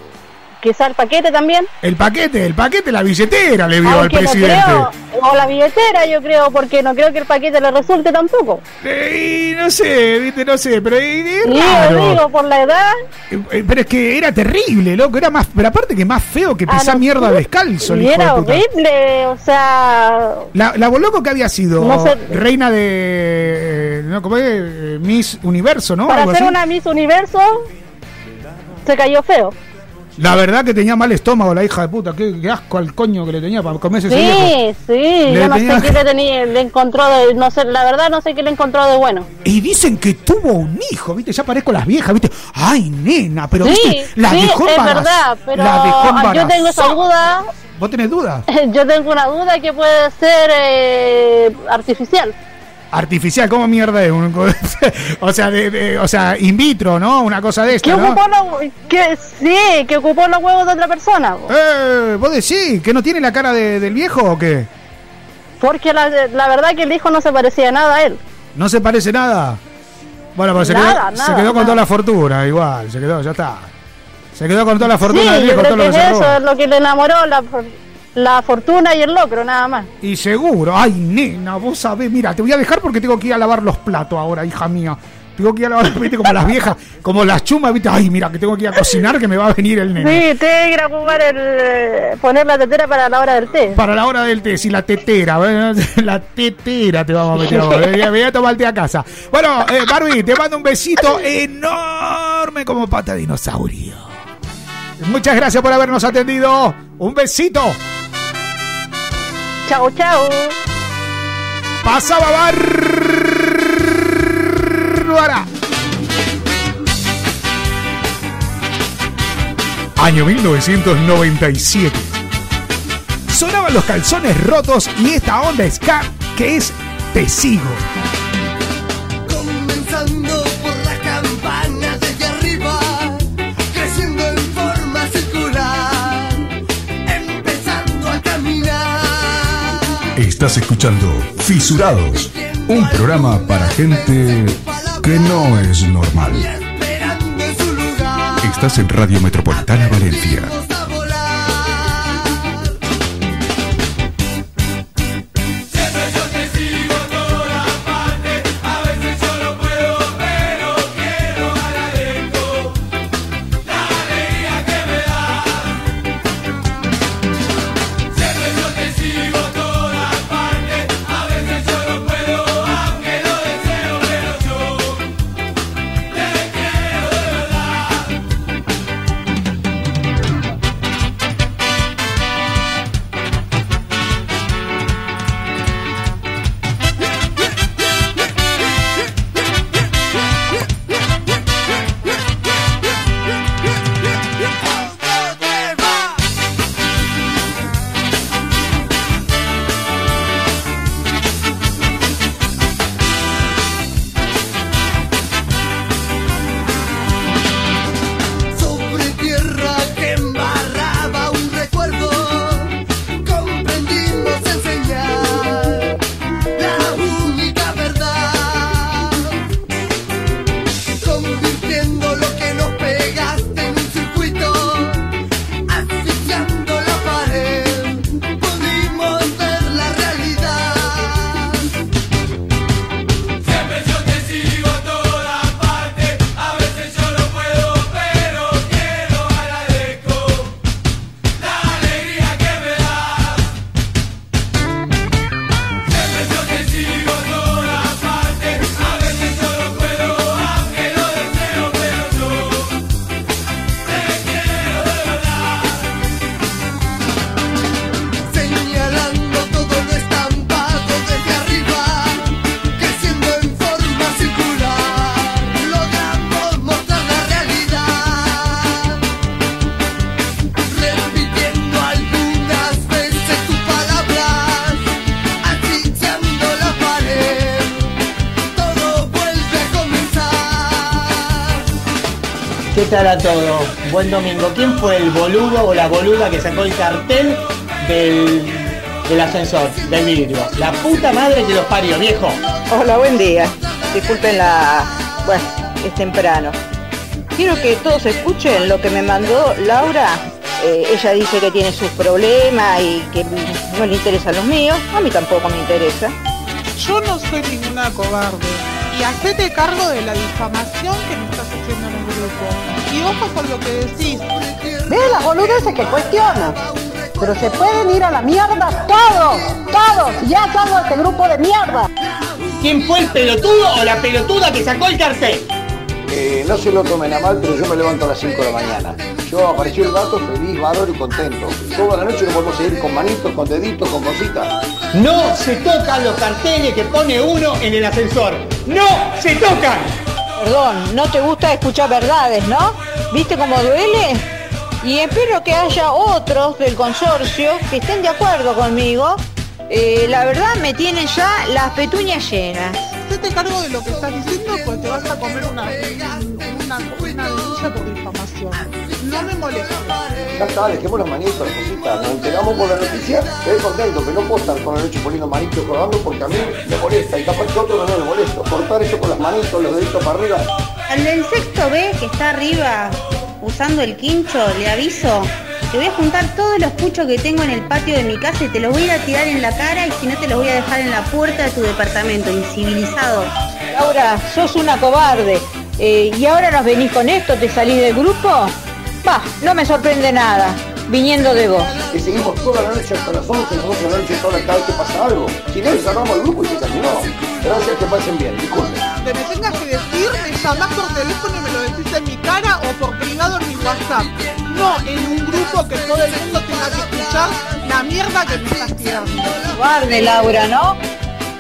Quizá el paquete también. El paquete, el paquete, la billetera le vio al no presidente. creo, o la billetera yo creo, porque no creo que el paquete le resulte tampoco. Eh, y no sé, viste, no sé, pero es digo, por la edad, Eh, eh, Pero es que era terrible, loco, era más, pero aparte que más feo que Ah, pisar no, mierda descalzo, y era de horrible, o sea, La, la Boloco que había sido No sé. reina de, no, ¿cómo es? Miss Universo, ¿no? para ser una Miss Universo, se cayó feo. La verdad que tenía mal estómago la hija de puta, qué, qué asco al coño que le tenía para comerse ese viejo. Sí, sí, yo no tenía- sé qué le tenía, le encontró de, no sé, la verdad no sé qué le encontró de bueno. Y dicen que tuvo un hijo, ¿viste? Ya parezco las viejas, ¿viste? Ay, nena, pero sí, ¿viste? La sí, dejó es verdad, pero la yo tengo esa duda, ¿Vos tenés duda? yo tengo una duda que puede ser eh, artificial. Artificial, ¿cómo mierda es? Un- o sea, de, de- o sea, in vitro, ¿no? Una cosa de Que esta, ¿no? ocupó que sí, que ocupó los huevos de otra persona. po. Eh, ¿Vos decís que no tiene la cara de- del viejo o qué? Porque la, la verdad que el hijo no se parecía nada a él. ¿No se parece nada? Bueno, pero se Nada, quedó, se quedó con nada. toda la fortuna, igual, se quedó, ya está. Se quedó con toda la Sí, fortuna del yo viejo, todo lo que que es eso, lo que le enamoró, la, la fortuna y el locro, nada más. Y seguro, ay, nena, vos sabés, mira, te voy a dejar porque tengo que ir a lavar los platos ahora, hija mía. Tengo que ir a lavar, viste, como las viejas, como las chumas, viste, ay, mira, que tengo que ir a cocinar que me va a venir el nene. Sí, te que ir a jugar el, eh, poner la tetera para la hora del té. Para la hora del té, si la tetera, la tetera te vamos a meter ahora. Voy a- voy a tomar el té a casa. Bueno, eh, Barbie, te mando un besito enorme como pata de dinosaurio. Muchas gracias por habernos atendido. Un besito. Chao, chao. Pasaba Bárbara. Año 1997. Sonaban los calzones rotos y esta onda ska que es Te sigo. Comenzando Estás escuchando Fisurados, un programa para gente que no es normal. Estás en Radio Metropolitana Valencia. ¿Qué tal a todos? Buen domingo. ¿Quién fue el boludo o la boluda que sacó el cartel del, del ascensor, del vidrio? La puta madre que los parió, viejo. Hola, buen día. Disculpen la... Bueno, es temprano. Quiero que todos escuchen lo que me mandó Laura. Eh, ella dice que tiene sus problemas y que no le interesan los míos. A mí tampoco me interesa. Yo no soy ninguna cobarde. Y hacete cargo de la difamación que me estás haciendo en el grupo. Y ojo con lo que decís. Ve las boludeces que cuestionan. Pero se pueden ir a la mierda todos, todos. Y ya salgo de este grupo de mierda. ¿Quién fue el pelotudo o la pelotuda que sacó el cartel? Eh, no se lo tomen a mal, pero yo me levanto a las 5 de la mañana. Yo apareció el gato feliz, bárbaro y contento. Toda la noche lo podemos seguir con manitos, con deditos, con cositas. No se tocan los carteles que pone uno en el ascensor. ¡No se tocan! Perdón, no te gusta escuchar verdades, ¿no? ¿Viste cómo duele? Y espero que haya otros del consorcio que estén de acuerdo conmigo eh, la verdad me tienen ya las petuñas llenas. Hacete cargo de lo que estás diciendo, pues te vas a comer una, una, una por difamación. No me molesta. Ya está, dejemos los manitos, cositas. Nos enteramos por la noticia, estoy contento, pero no puedo estar con la noche poniendo manitos colgando porque a mí me molesta y capaz que otro no le molesto. Cortar eso con las manitos, los deditos para arriba. Al del sexto B que está arriba usando el quincho, le aviso. Te voy a juntar todos los puchos que tengo en el patio de mi casa y te los voy a ir a tirar en la cara y si no te los voy a dejar en la puerta de tu departamento, incivilizado. Laura, sos una cobarde. Eh, ¿Y ahora nos venís con esto? ¿Te salís del grupo? Va, no me sorprende nada, viniendo de vos. Y seguimos toda la noche hasta las 11, las 12 de la noche, toda cada vez que pasa algo. Si no, cerramos el grupo y se terminó. Gracias, que pasen bien, disculpen. Que me tengas que decir, me llamás por teléfono y me lo decís en mi cara o por privado en mi WhatsApp. No en un grupo que todo el mundo tenga que escuchar la mierda que me estás tirando. Cobarde, Laura, ¿no?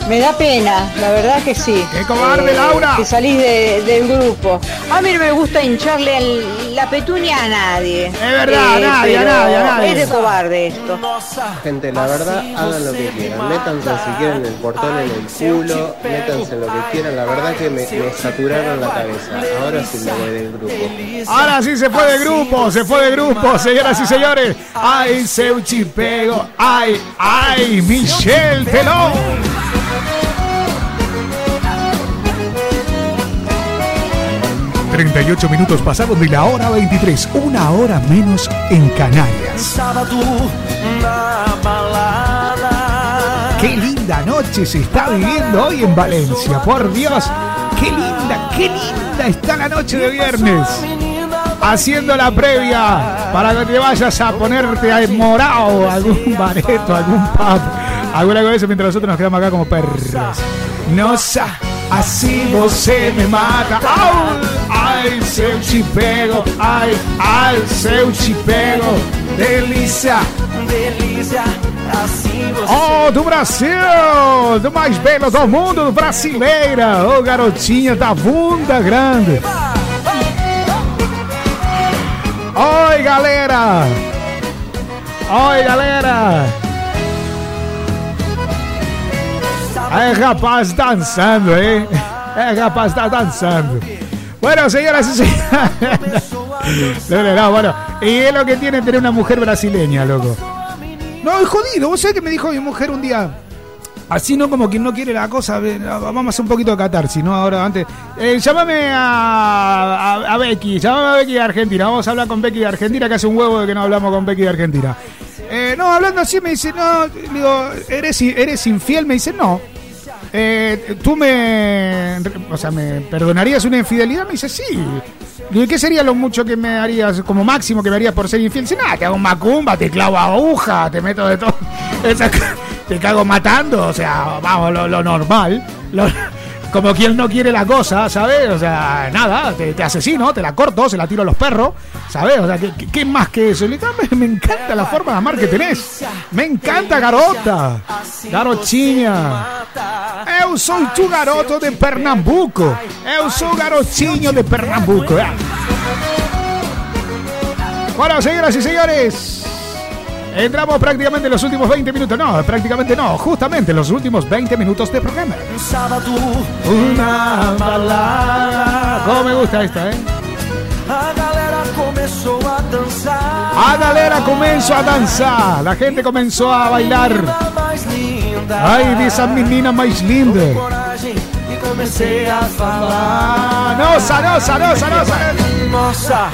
Me da pena, la verdad que sí. Eh, ¡Qué cobarde, Laura! Que salís de- del grupo. A mí no me gusta hincharle el- la petunia a nadie. Es verdad, a nadie, a nadie, a nadie. Es de cobarde esto. Gente, la verdad, hagan lo que quieran. Métanse si quieren el portón en el culo, métanse lo que quieran. La verdad que me, me saturaron la cabeza. Ahora sí me voy del grupo. Ahora sí se fue de grupo, se fue de grupo, señoras y señores. Ay, Seuchi Pego, ay, ay, Michelle Telón. 38 minutos pasados de la hora 23, una hora menos en Canarias. Qué linda noche se está viviendo hoy en Valencia, por Dios. Qué linda, qué linda está la noche de viernes. Haciendo la previa para que te vayas a ponerte a morado algún bareto, algún pub, alguna cosa mientras nosotros nos quedamos acá como perros. Nossa, así você me mata. Au! Ai, se eu te pego, ai, ai, se eu te pego. Delícia, Delícia, assim você. Oh, do Brasil! Do mais belo do mundo, brasileira! Ô, garotinha da bunda grande! Oi, galera! Oi, galera! É rapaz dançando, hein? É rapaz tá dançando. Bueno, señoras y señores. No, no, no, bueno. Y es lo que tiene tener una mujer brasileña, loco. No, es jodido. Vos sabés que me dijo mi mujer un día. Así no como quien no quiere la cosa. Vamos a hacer un poquito de catarsis, ¿no? Ahora, antes. Eh, llámame a, a, a Becky. Llámame a Becky de Argentina. Vamos a hablar con Becky de Argentina, que hace un huevo de que no hablamos con Becky de Argentina. Eh, no, hablando así me dice, no, digo, ¿eres, eres infiel? Me dice, no. Eh, ¿Tú me, o sea, me perdonarías una infidelidad? Me dice, sí. ¿y qué sería lo mucho que me harías, como máximo que me harías por ser infiel? Dice, nada, te hago macumba, te clavo aguja, te meto de todo. Te cago matando, o sea, vamos, lo, lo normal. Como quien no quiere la cosa, ¿sabes? O sea, nada, te, te asesino, te la corto, se la tiro a los perros, ¿sabes? O sea, ¿qué, más que eso? "Ah, me, encanta la forma de amar que tenés. Me encanta, garota. Garotinha. Eu sou tu garoto de Pernambuco. Eu sou garotinho de Pernambuco. Bueno, señoras y señores. Entramos prácticamente en los últimos 20 minutos. No, prácticamente no. Justamente en los últimos 20 minutos de programa. Una balada. ¿Cómo me gusta esta, eh? a galera começou a dançar. A galera comenzó a danzar. La gente comenzó a bailar. Ay, de esa menina más linda. Coragem e comecei a falar. Nossa, nossa, nossa, nossa. Nossa,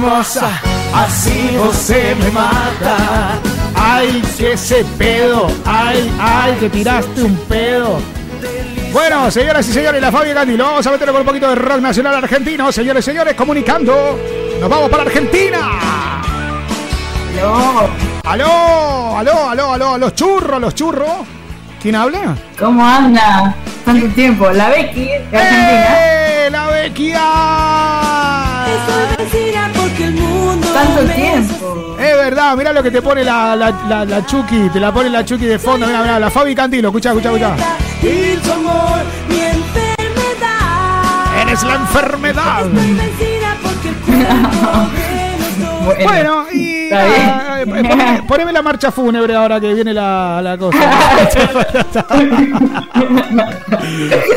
Nossa, así você me mata. Ay, que ese pedo. Ay, ay, que tiraste un pedo. Bueno, señoras y señores, la Fabio Candilo. Vamos a meterlo con un poquito de rock nacional argentino. Señores y señores, comunicando. Nos vamos para Argentina. Aló, aló, aló, aló, los churros, los churros. ¿Quién habla? ¿Cómo anda? Tanto tiempo. La Becky de Argentina. ¡Eh, la Bequia! Tanto tiempo. Es verdad, mirá lo que te pone la, la, la, la Chucky, te la pone la Chucky de fondo, mirá, mirá, la Fabi Cantilo, amor, mi enfermedad. Eres la enfermedad. Estoy vencida porque el cuerpo que no Bueno, y Está bien. ah, eh, poneme, poneme la marcha fúnebre ahora que viene la, la cosa.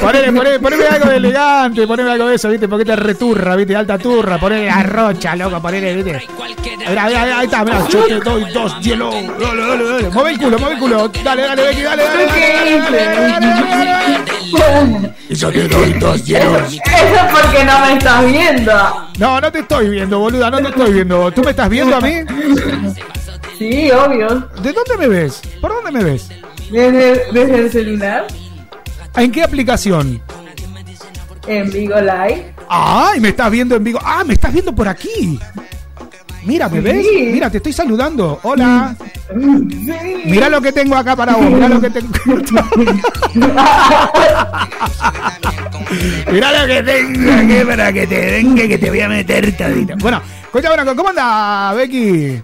poneme, poneme, poneme algo de elegante, poneme algo de eso, ¿viste? Porque te returra, ¿viste? Alta turra, ponele la rocha, loco, ponele, ¿viste? Mirá, mirá, ahí está, mirá, yo te doy dos hielo. Dale, dale, dale. Mueve el culo, mueve el culo. Dale, dale, Becky, dale, dale, dale, dale, dale, dale, dale. Y yo te doy dos hielos. Eso es porque no me estás viendo. No, no te estoy viendo, boluda, no te estoy viendo. ¿Tú me estás viendo a mí? Sí, obvio. ¿De dónde me ves? ¿Por dónde me ves? Desde, desde el celular, ¿En qué aplicación? en Vigo Live. ¡Ay! Me estás viendo en vivo. ¡Ah! Me estás viendo por aquí. Mira, ¿me Sí. ves? Mira, te estoy saludando. Hola. Mira lo que tengo acá para vos. Mira lo que tengo. Mira lo que tengo aquí para que te venga que te voy a meter todito. Bueno, escucha, ¿cómo anda, Becky?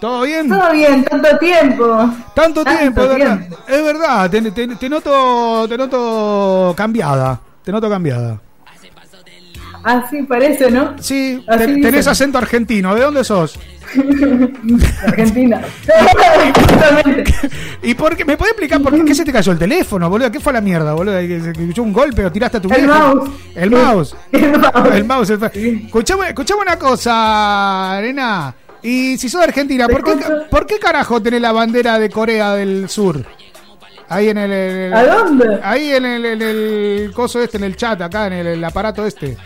¿Todo bien? Todo bien, tanto tiempo. Tanto tiempo, es verdad. Es verdad, te, te- te noto, te noto cambiada. Te noto cambiada. Así parece, ¿no? Sí, Así Ten- dicen. tenés acento argentino. ¿De dónde sos? Argentina. ¿Y por qué? ¿Me puede explicar por qué, qué se te cayó el teléfono, boludo? ¿Qué fue la mierda, boludo? ¿Que se- que escuchó un golpe o tiraste a tu El viejo? mouse. El mouse. El mouse. El mouse. el- Escuchame, escuchame una cosa, Arena. Y si sos de Argentina, ¿por qué, ¿por qué carajo tenés la bandera de Corea del Sur? Ahí en el... el- ¿A dónde? Ahí en el, en el coso este, en el chat, acá, en el, el aparato este.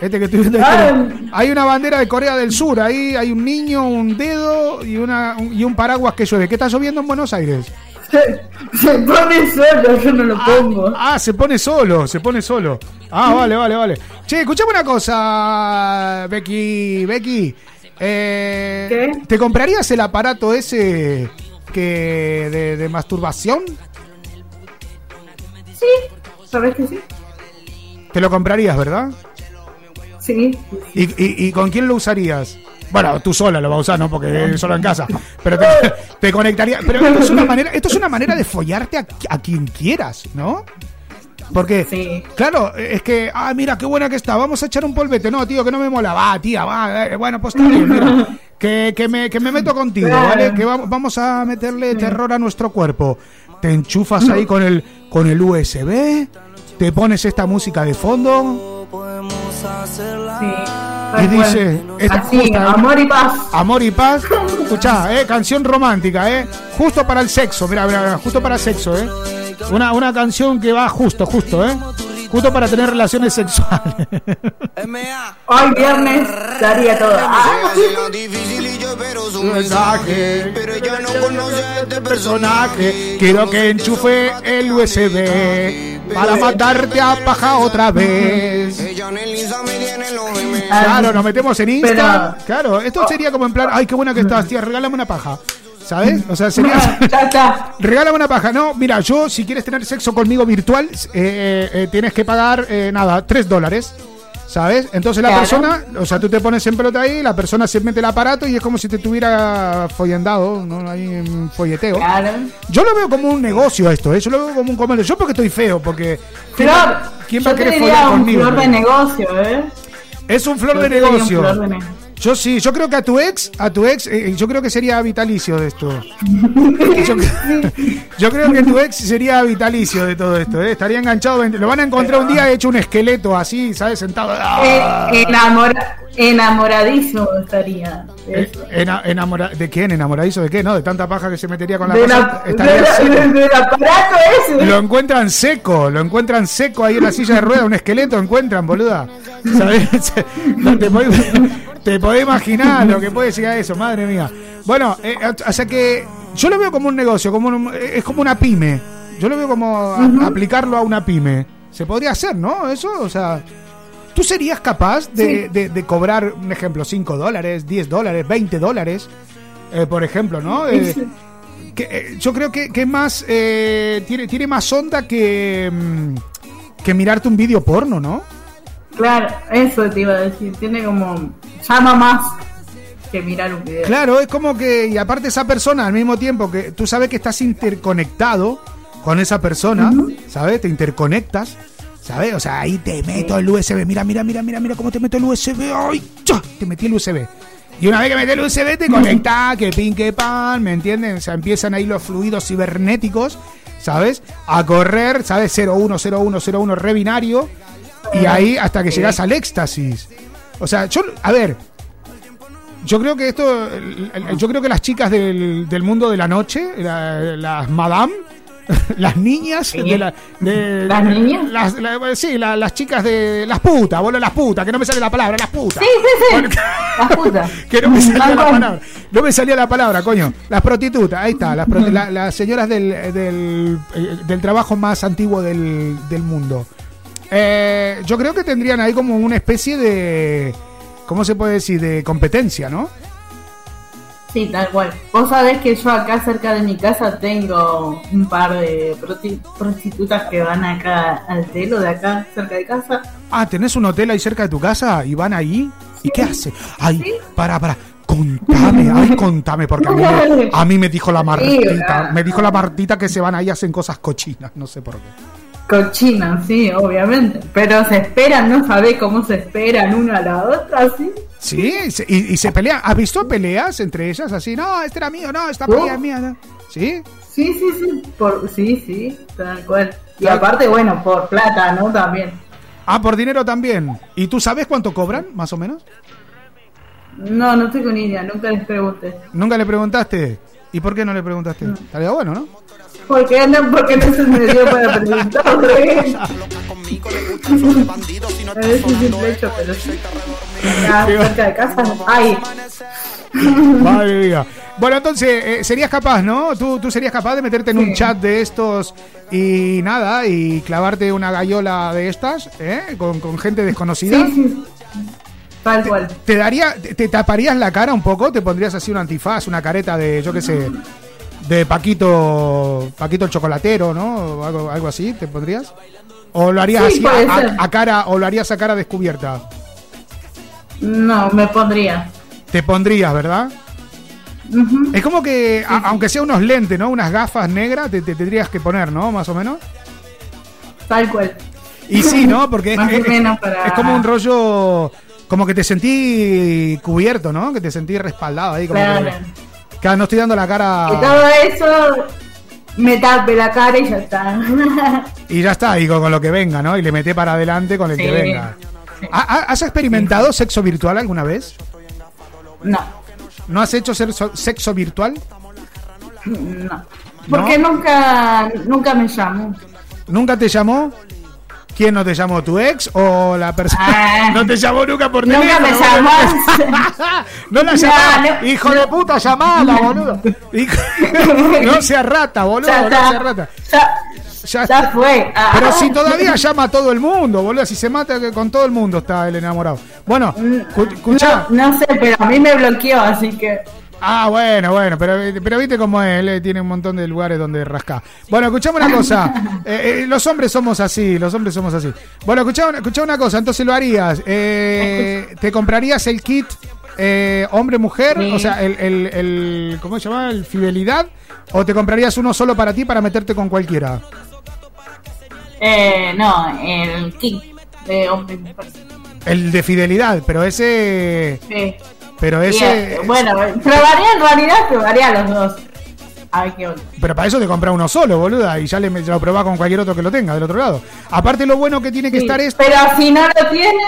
Este que estoy viendo. Ah, este. Hay una bandera de Corea del Sur. Ahí hay un niño, un dedo y, una, un- y un paraguas que llueve. ¿Qué está lloviendo en Buenos Aires? Se, se pone solo, yo no lo pongo. Ah, se pone solo, se pone solo. Ah, vale, vale, vale. Che, escuchame una cosa, Becky. Becky, eh, ¿te comprarías el aparato ese que de, de masturbación? Sí, ¿sabes que sí? Te lo comprarías, ¿verdad? Sí. ¿Y, y, y con quién lo usarías? Bueno, tú sola lo vas a usar, ¿no? Porque solo en casa. Pero te, te conectaría. Pero esto es una manera, esto es una manera de follarte a, a quien quieras, ¿no? Porque, claro, es que, ah, mira, qué buena que está, vamos a echar un polvete. No, tío, que no me mola. Va, tía, va, eh, bueno, pues está bien, mira. Que, que, me, que me meto contigo, Claro. ¿vale? Que vamos, vamos a meterle terror a nuestro cuerpo. Te enchufas ahí con el, con el USB, te pones esta música de fondo Sí. y dice... esta- Así, justo- amor y paz. Amor y paz. Escuchá, eh, canción romántica, eh. Justo para el sexo, mira, mira, mira, justo para sexo, eh. Una, una canción que va justo, justo, eh. Justo para tener relaciones sexuales. Hoy viernes daría todo. Ah, Un mensaje, pero ella no conoce a este personaje. Quiero que enchufe el USB para matarte a paja otra vez. Claro, nos metemos en Insta. Claro, esto sería como en plan, ay, qué buena que estás, tía, regálame una paja. ¿Sabes? O sea, sería. Regálame una paja. No, mira, yo, si quieres tener sexo conmigo virtual, eh, eh, eh, tienes que pagar, eh, nada, 3 dólares. ¿Sabes? Entonces la Claro. persona, o sea, tú te pones en pelota ahí, la persona se mete el aparato y es como si te tuviera follendado, ¿no? Ahí en folleteo. Yo lo veo como un negocio esto, ¿eh? Yo lo veo como un comercio. Yo porque estoy feo, porque. ¿quién Flor, va- ¿Quién va a yo te querer diría follar un conmigo? flor de negocio, ¿eh? Es un de te diría un flor de negocio. Yo sí, yo creo que a tu ex, a tu ex, eh, yo creo que sería vitalicio de esto. Yo, yo creo que tu ex sería vitalicio de todo esto, ¿eh? estaría enganchado. Lo van a encontrar un día hecho un esqueleto así, ¿sabes? Sentado. ¡ah! Eh, enamora- enamoradísimo estaría. de eso. Ena- enamora- ¿De quién? ¿Enamoradizo de qué? ¿No? De tanta paja que se metería con la De cosa, la- estaría de seco. del aparato ese. Lo encuentran seco, lo encuentran seco ahí en la silla de ruedas, un esqueleto encuentran, boluda. ¿Sabes? No te te podés imaginar lo que puede llegar a eso, madre mía. Bueno, eh, o sea que yo lo veo como un negocio, como un- es como una pyme. Yo lo veo como a- aplicarlo a una pyme. Se podría hacer, ¿no? Eso, o sea, ¿tú serías capaz de, de- de cobrar, un ejemplo, 5 dólares, 10 dólares, 20 dólares, eh, por ejemplo, ¿no? Eh, que, eh, yo creo que, que más eh, tiene, tiene más onda que, mm, que mirarte un vídeo porno, ¿no? Claro, eso te iba a decir. Tiene como. Llama más que mirar un video. Claro, es como que, y aparte esa persona, al mismo tiempo que tú sabes que estás interconectado con esa persona, ¿sabes? Te interconectas, ¿sabes? O sea, ahí te meto el USB, mira, mira, mira, mira, mira cómo te meto el USB, ¡ay! ¡cha! Te metí el USB. Y una vez que metes el USB te conectás, que pin, que pan, ¿me entienden? O sea, empiezan ahí los fluidos cibernéticos, ¿sabes? A correr, ¿sabes? 010101 re binario. Y ahí hasta que llegas al éxtasis. O sea, yo, a ver, yo creo que esto, yo creo que las chicas del, del mundo de la noche, la- las madame, las niñas de la, de- ¿Las niñas? las- la- sí, la- las chicas de las putas, boludo, las putas, que no me sale la palabra, las putas. Sí, sí, sí. Las putas. Que no me salía la palabra. No me salía la palabra, coño. Las prostitutas, ahí está. Las, las señoras del, del, eh, del trabajo más antiguo del, del mundo. Eh, yo creo que tendrían ahí como una especie de. ¿Cómo se puede decir? De competencia, ¿no? Sí, tal cual. Vos sabés que yo acá cerca de mi casa tengo un par de prostitutas que van acá al telo de acá, cerca de casa. Ah, ¿tenés un hotel ahí cerca de tu casa y van ahí? ¿Y qué hace? Ay, para, para. Contame, ay, contame, porque a mí, me, a mí me dijo la Martita, me dijo la Martita que se van ahí y hacen cosas cochinas, no sé por qué. Cochinas, sí, obviamente. Pero se esperan, ¿no sabés cómo se esperan una a la otra, sí? Sí, y, y se pelean. ¿Has visto peleas entre ellas así? No, este era mío, no, esta pelea es mía. ¿no? ¿Sí? Sí, sí, sí. Por, sí, sí, tal cual. Y Tal- aparte, bueno, por plata, ¿no? También. Ah, por dinero también. ¿Y tú sabes cuánto cobran, más o menos? No, no tengo ni idea, nunca les pregunté. ¿Nunca le preguntaste? ¿Y por qué no le preguntaste? Estaría bueno, ¿no? ¿Por qué no, porque no se me dio para preguntarle? A ver si hecho, pero sí. Acá cerca de casa, ay. Madre mía. Bueno, entonces, eh, serías capaz, ¿no? ¿Tú, tú serías capaz de meterte en un chat de estos y nada, y clavarte una gallola de estas, ¿eh? Con, con gente desconocida. Sí, sí. Tal cual. ¿Te daría, te, te taparías la cara un poco? ¿Te pondrías así un antifaz, una careta de, yo qué sé, de Paquito, Paquito el chocolatero, ¿no? O algo, algo así, ¿te pondrías? ¿O lo harías Sí, así a, cara, o lo harías a cara descubierta? No, me pondría. Te pondrías, ¿verdad? Es como que, a- aunque sea unos lentes, ¿no? Unas gafas negras, te, te tendrías que poner, ¿no? Más o menos. Tal cual. Y sí, ¿no? Porque es, Más o es- menos para- es como un rollo, como que te sentí cubierto, ¿no? Que te sentí respaldado ahí. Como Claro. que, claro, no estoy dando la cara. Que todo eso me tape la cara y ya está. Y ya está, y con, con lo que venga, ¿no? Y le meté para adelante con el que venga. ¿Ha- ha- ¿Has experimentado sexo virtual alguna vez? No, ¿No has hecho sexo, sexo virtual? no. Porque nunca, nunca me llamo. ¿Nunca te llamó? ¿Quién no te llamó? ¿Tu ex o la persona? no te llamó nunca por Nunca teléfono. me boludo? llamó. no la No, no. Hijo de puta, llamala, boludo. No sea rata, boludo. Ya No está. sea rata. Ya, ya fue. Ah. Pero si todavía llama a todo el mundo, boludo. Si se mata con todo el mundo está el enamorado. Bueno, escuchá. No, no sé, pero a mí me bloqueó, así que. Ah, bueno, bueno, pero, pero viste cómo es, él eh, tiene un montón de lugares donde rascar. Bueno, escuchame una cosa, eh, eh, los hombres somos así, los hombres somos así. Bueno, escuchá, escuchá una cosa, entonces lo harías, eh, ¿te comprarías el kit eh, hombre-mujer? Sí. O sea, el, el, el- ¿cómo se llama? ¿El fidelidad? ¿O te comprarías uno solo para ti para meterte con cualquiera? Eh, no, el kit de hombre y mujer. El de fidelidad, pero ese... Sí. Pero ese... bueno, probaría en realidad, probaría los dos. A ver qué onda. Pero para eso te compras uno solo, boluda, y ya le, lo probás con cualquier otro que lo tenga del otro lado. Aparte lo bueno que tiene que Sí, estar es... Pero si no lo tiene,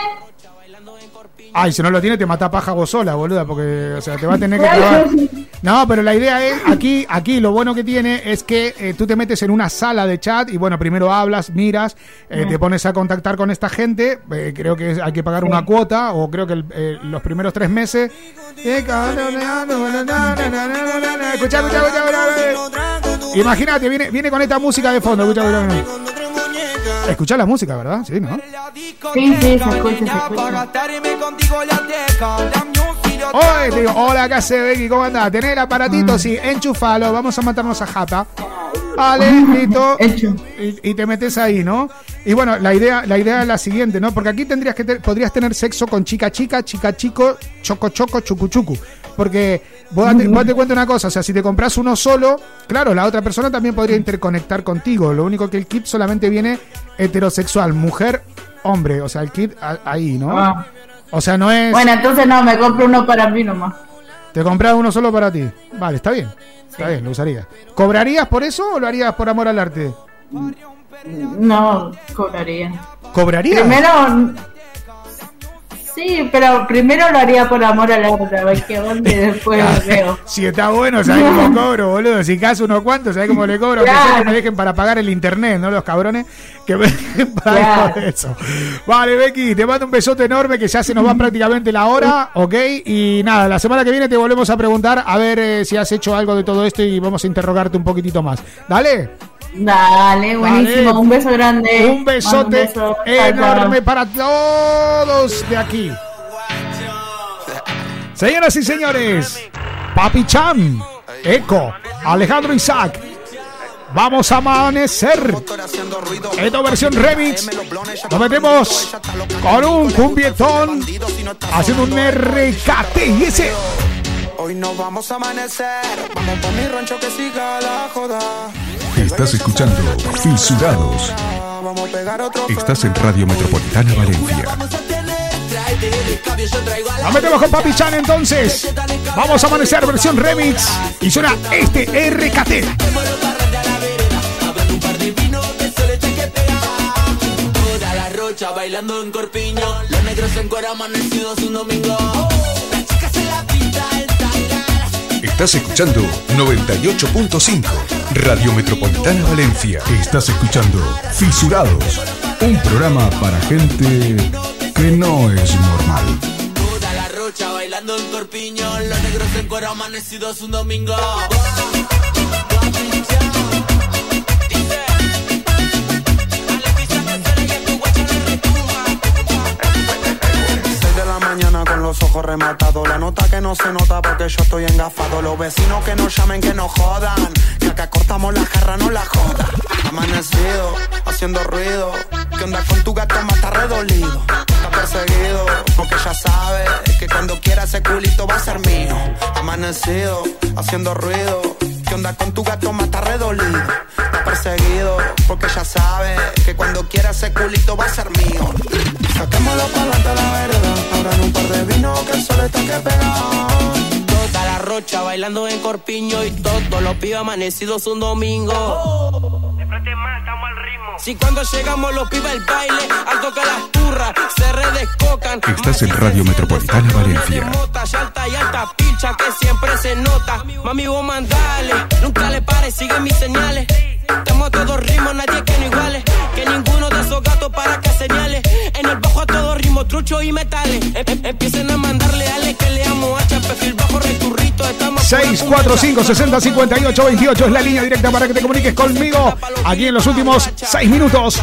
Ay, si no lo tiene te mata paja vos sola, boluda, porque o sea, te va a tener que probar. No, pero la idea es, aquí, aquí lo bueno que tiene es que eh, tú te metes en una sala de chat y bueno, primero hablas, miras, eh, te pones a contactar con esta gente, eh, creo que hay que pagar una cuota, o creo que el- eh, los primeros tres meses... Escucha, escucha, escucha, escucha. Imagínate, viene, viene con esta música de fondo, escucha, escucha, escucha. Escucha la música, ¿verdad? Sí, ¿no? sí, sí, se escucha, se escucha. Oye, te digo, hola, ¿qué hace, Becky? ¿Cómo andás? ¿Tenés el aparatito? Sí, enchufalo, vamos a matarnos a jata. Vale, listo. Y, y te metes ahí, ¿no? Y bueno, la idea, la idea es la siguiente, ¿no? Porque aquí tendrías que te- podrías tener sexo con chica chica, chica chico, choco choco, chucu chucu. Porque vos date, vos te cuento una cosa, o sea, si te compras uno solo, claro, la otra persona también podría interconectar contigo. Lo único que el kit solamente viene heterosexual, mujer, hombre. O sea, el kit a- ahí, ¿no? Ah, O sea, no es. Bueno, entonces no, me compro uno para mí nomás. Te compras uno solo para ti. Vale, está bien. Está bien, lo usaría. ¿Cobrarías por eso o lo harías por amor al arte? No, cobraría. ¿Cobrarías? Primero. Sí, pero primero lo haría por amor al arte, a ver qué onda y después lo veo. Si está bueno, ¿sabes cómo cobro, boludo? Si caso unos cuantos, ¿sabes cómo le cobro? Que Claro. sea que me dejen para pagar el internet, ¿no? Los cabrones que me dejen para Claro. eso. Vale, Becky, te mando un besote enorme que ya se nos va prácticamente la hora, ¿ok? Y nada, la semana que viene te volvemos a preguntar a ver eh, si has hecho algo de todo esto y vamos a interrogarte un poquitito más. ¿Dale? Dale, buenísimo. Un beso grande. Un besote un beso. Enorme para todos de aquí. Señoras y señores, Papi Chan, Eco, Alejandro Isaac. Vamos a amanecer. Esta versión remix. Nos metemos con un cumbietón haciendo un RKT y ese. Hoy nos vamos a amanecer. Vamos por mi rancho que siga la joda. Estás escuchando Fisurados. Vamos a pegar otro Estás en Radio Metropolitana Valencia. Nos metemos con Papi Chan entonces. Vamos a amanecer versión remix. Y suena este RKT. Toda la rocha bailando en corpiño. Los negros en cuero amanecidos un domingo. Las chicas en la tanga. Estás escuchando 98.5 Radio Metropolitana Valencia. Estás escuchando Fisurados, un programa para gente que no es normal. Toda la rocha bailando en corpiño. Los negros en cuero amanecidos un domingo. Mañana con los ojos rematados. La nota que no se nota porque yo estoy engafado. Los vecinos que nos llamen, que nos jodan. Que acá cortamos la jarra, no la joda. Amanecido, haciendo ruido. ¿Qué onda con tu gato? Más está redolido. Está perseguido, porque ya sabe que cuando quiera ese culito va a ser mío. Amanecido, haciendo ruido. ¿Qué onda con tu gato? Está redolido. Está perseguido, porque ya sabe que cuando quiera ese culito va a ser mío. Saquémoslo para la vereda. Ahora en un par de vino que el sol está que pega. Toda la rocha bailando en corpiño y todos los pibes amanecidos un domingo. Si cuando llegamos los pibes al baile, al tocar las turras, se redescocan. Estás en Radio Metropolitana Valencia. Mota, y alta y alta pilcha que siempre se nota. Mami, vos mandale, nunca le pares, sigue mis señales. Estamos a todos ritmos, nadie que no iguales. Que ninguno de esos gatos para que señale. En el bajo a todos ritmos, trucho y metales. Em- em- empiecen a mandarle, dale que le amo hacha, perfil bajo, returrito. Estamos 645 60 58 28 es la línea directa para que te comuniques conmigo aquí en los últimos 6 minutos.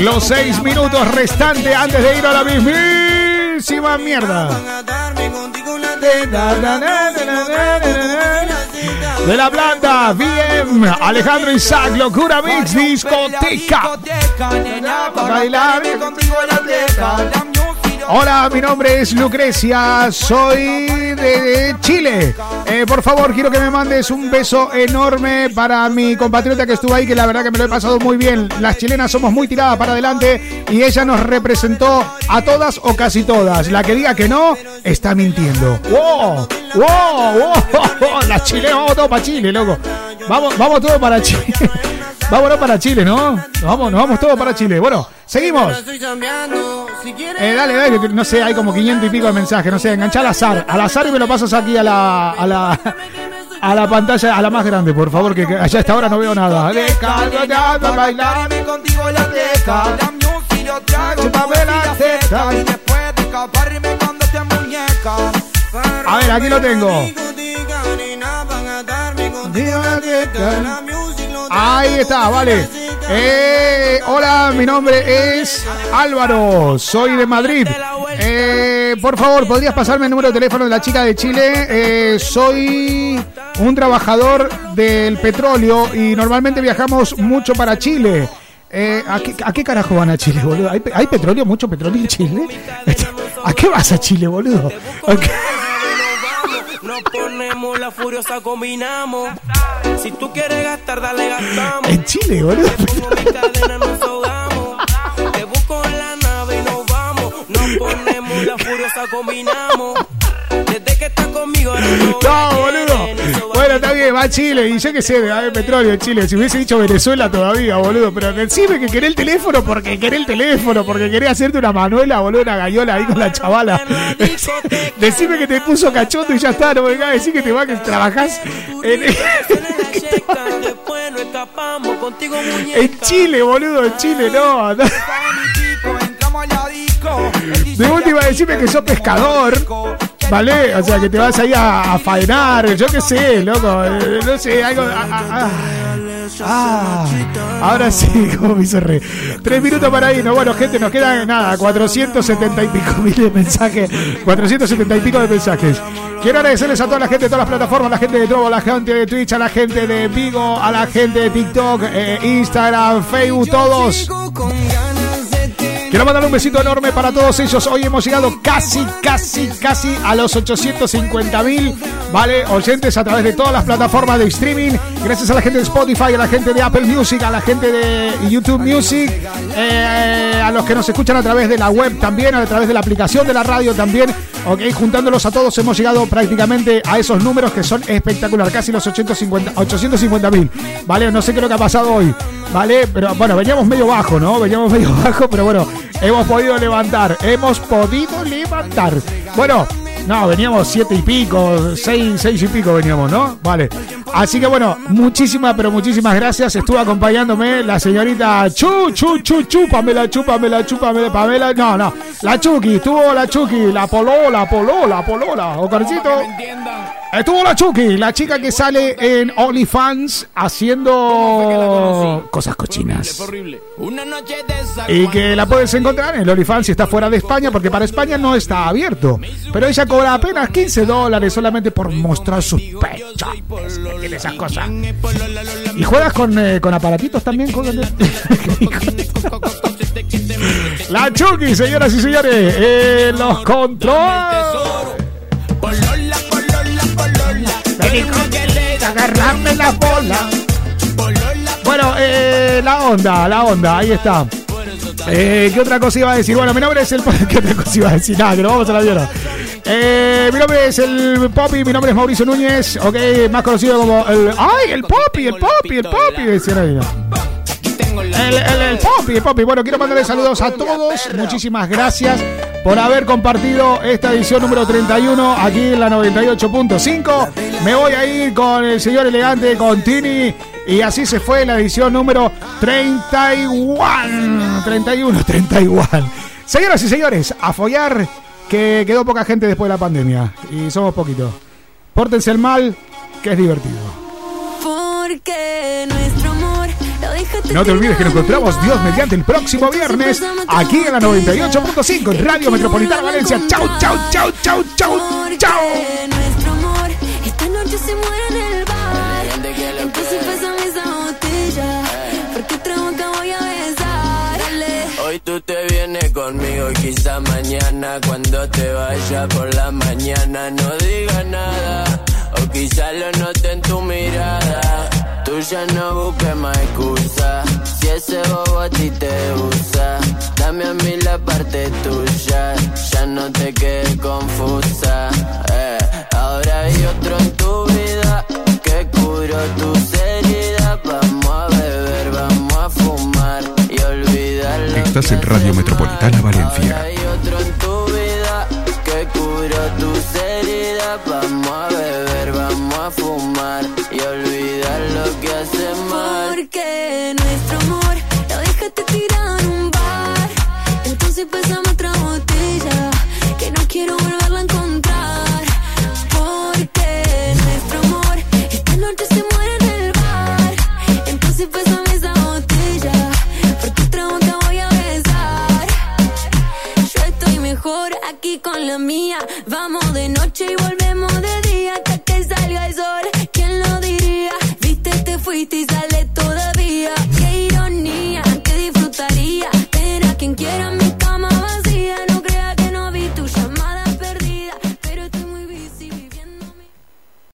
Los 6 minutos restantes antes de ir a la mismísima mierda. De la planta, bien, Alejandro Isaac, Locura Mix, discoteca. Bailar. Hola, mi nombre es Lucrecia, soy de Chile. Eh, por favor, quiero que me mandes un beso enorme para mi compatriota que estuvo ahí, que la verdad que me lo he pasado muy bien. Las chilenas somos muy tiradas para adelante y ella nos representó a todas o casi todas. La que diga que no, está mintiendo. ¡Wow! ¡Wow! ¡Wow! Las chilenas, vamos todos para Chile, loco. Vamos, vamos todos para Chile. Vámonos para Chile, ¿no? Nos vamos, nos vamos todos para Chile. Bueno, seguimos. Eh, dale, dale, que no sé, hay como 500 y pico de mensajes, no sé, engancha al azar, al azar y me lo pasas aquí a la, a la, a la pantalla, a la más grande, por favor, que, que allá a esta hora no veo nada. A ver, aquí lo tengo. Ahí está, vale. Eh, hola, mi nombre es Álvaro, soy de Madrid. Eh, por favor, ¿podrías pasarme el número de teléfono de la chica de Chile? Eh, soy un trabajador del petróleo y normalmente viajamos mucho para Chile. Eh, ¿a, qué, a qué carajo van a Chile, boludo? ¿Hay, hay petróleo, mucho petróleo en Chile? ¿A qué vas a Chile, boludo? Nos ponemos la furiosa, combinamos. Si tú quieres gastar, dale, gastamos. En Chile, boludo. Pongo mi cadena, nos ahogamos. Te busco en la nave y nos vamos. Nos tenemos, la furiosa combinamos. Desde que estás conmigo, no boludo. Bueno, está bien, va a Chile. Y yo qué sé, va a haber petróleo en Chile. Si hubiese dicho Venezuela todavía, boludo. Pero decime que querés el teléfono porque querés el teléfono, porque querés hacerte una manuela, boludo, una gallola ahí con la chavala. decime que te puso cachondo y ya está. No me vengas a decir que te va que trabajás en, en Chile, boludo. En Chile, no. no. De última, decime que sos pescador. ¿Vale? O sea, que te vas ahí a, a faenar. Yo qué sé, loco. eh, No sé, algo. ah, ah, ah. Ah, ahora sí, como me hizo re. Tres minutos para irnos. Bueno, gente, nos quedan nada, 470 y pico mil de mensajes. 470 y pico de mensajes. Quiero agradecerles a toda la gente de todas las plataformas, a la gente de Trovo, a la gente de Twitch, a la gente de Vigo, a la gente de TikTok, eh, Instagram, Facebook, todos. Quiero mandar un besito enorme para todos ellos. Hoy hemos llegado casi, casi, casi a los 850 mil, ¿vale? Oyentes a través de todas las plataformas de streaming. Gracias a la gente de Spotify, a la gente de Apple Music, a la gente de YouTube Music, eh, a los que nos escuchan a través de la web también, a través de la aplicación de la radio también. Ok, juntándolos a todos hemos llegado prácticamente a esos números que son espectacular, casi los 850 mil, ¿vale? No sé qué es lo que ha pasado hoy, ¿vale? Pero bueno, veníamos medio bajo, ¿no? Veníamos medio bajo, pero bueno, hemos podido levantar, hemos podido levantar. Bueno, no, veníamos siete y pico, seis, seis y pico veníamos, ¿no? Vale. Así que bueno, muchísimas, pero muchísimas gracias. Estuvo acompañándome la señorita Chu, Chu, Chu, Chu, Pamela, Chu, Pamela, Chu, Pamela. No, no. La Chucky, estuvo la Chucky, la Polola, Polola, Polola. Ocarcito. Estuvo la Chucky, la chica que sale en OnlyFans haciendo cosas cochinas. Y que la puedes encontrar en OnlyFans si está fuera de España, porque para España no está abierto. Pero ella cobra apenas 15 dólares solamente por mostrar sus pechos. Es- Esas cosas. ¿Y juegas con, eh, con aparatitos también? La Chucky, señoras y señores, los controles. agarrarme la bola. Bueno, eh, la onda, la onda, ahí está. Eh, ¿Qué otra cosa iba a decir? Bueno, mi nombre es el... ¿Qué otra cosa iba a decir? Nada, que nos vamos a la mierda. Eh, mi nombre es el Poppy, mi nombre es Mauricio Núñez, ok, más conocido como el... ¡Ay, el Poppy, el Poppy, el Poppy! Decían ahí, ¿no? El, el, el Poppy, el Poppy. Bueno, quiero mandarle saludos a todos. Muchísimas gracias por haber compartido esta edición número 31 aquí en la 98.5. Me voy a ir con el señor elegante, con Tini. Y así se fue la edición número 31. 31, 31. Señoras y señores, a follar que quedó poca gente después de la pandemia. Y somos poquitos. Pórtense el mal, que es divertido. Porque nuestro No te olvides que nos encontramos Dios mediante el próximo viernes aquí en la 98.5 en Radio Metropolitana Valencia. Chau, chau, chau, chau, chau, chau. nuestro amor esta noche se muere en el bar entonces pásame esa botella porque otra boca voy a besar Dale. Hoy tú te vienes conmigo y quizá mañana cuando te vaya por la mañana no digas nada o quizá lo note en tu mirada. Tú ya no busques más excusa si ese bobo a ti te usa. Dame a mí la parte tuya, ya no te quedes confusa. eh. Ahora hay otro en tu vida que curó tus heridas. Vamos a beber, vamos a fumar y olvidar lo Estás en Radio Metropolitana Valencia. hay otro en tu vida que curó tus heridas. Vamos con la mía. Vamos de noche y volvemos de día hasta que salga el sol. ¿Quién lo diría? Viste, te fuiste y sale todavía. Qué ironía, que disfrutaría. Ver a quien quiera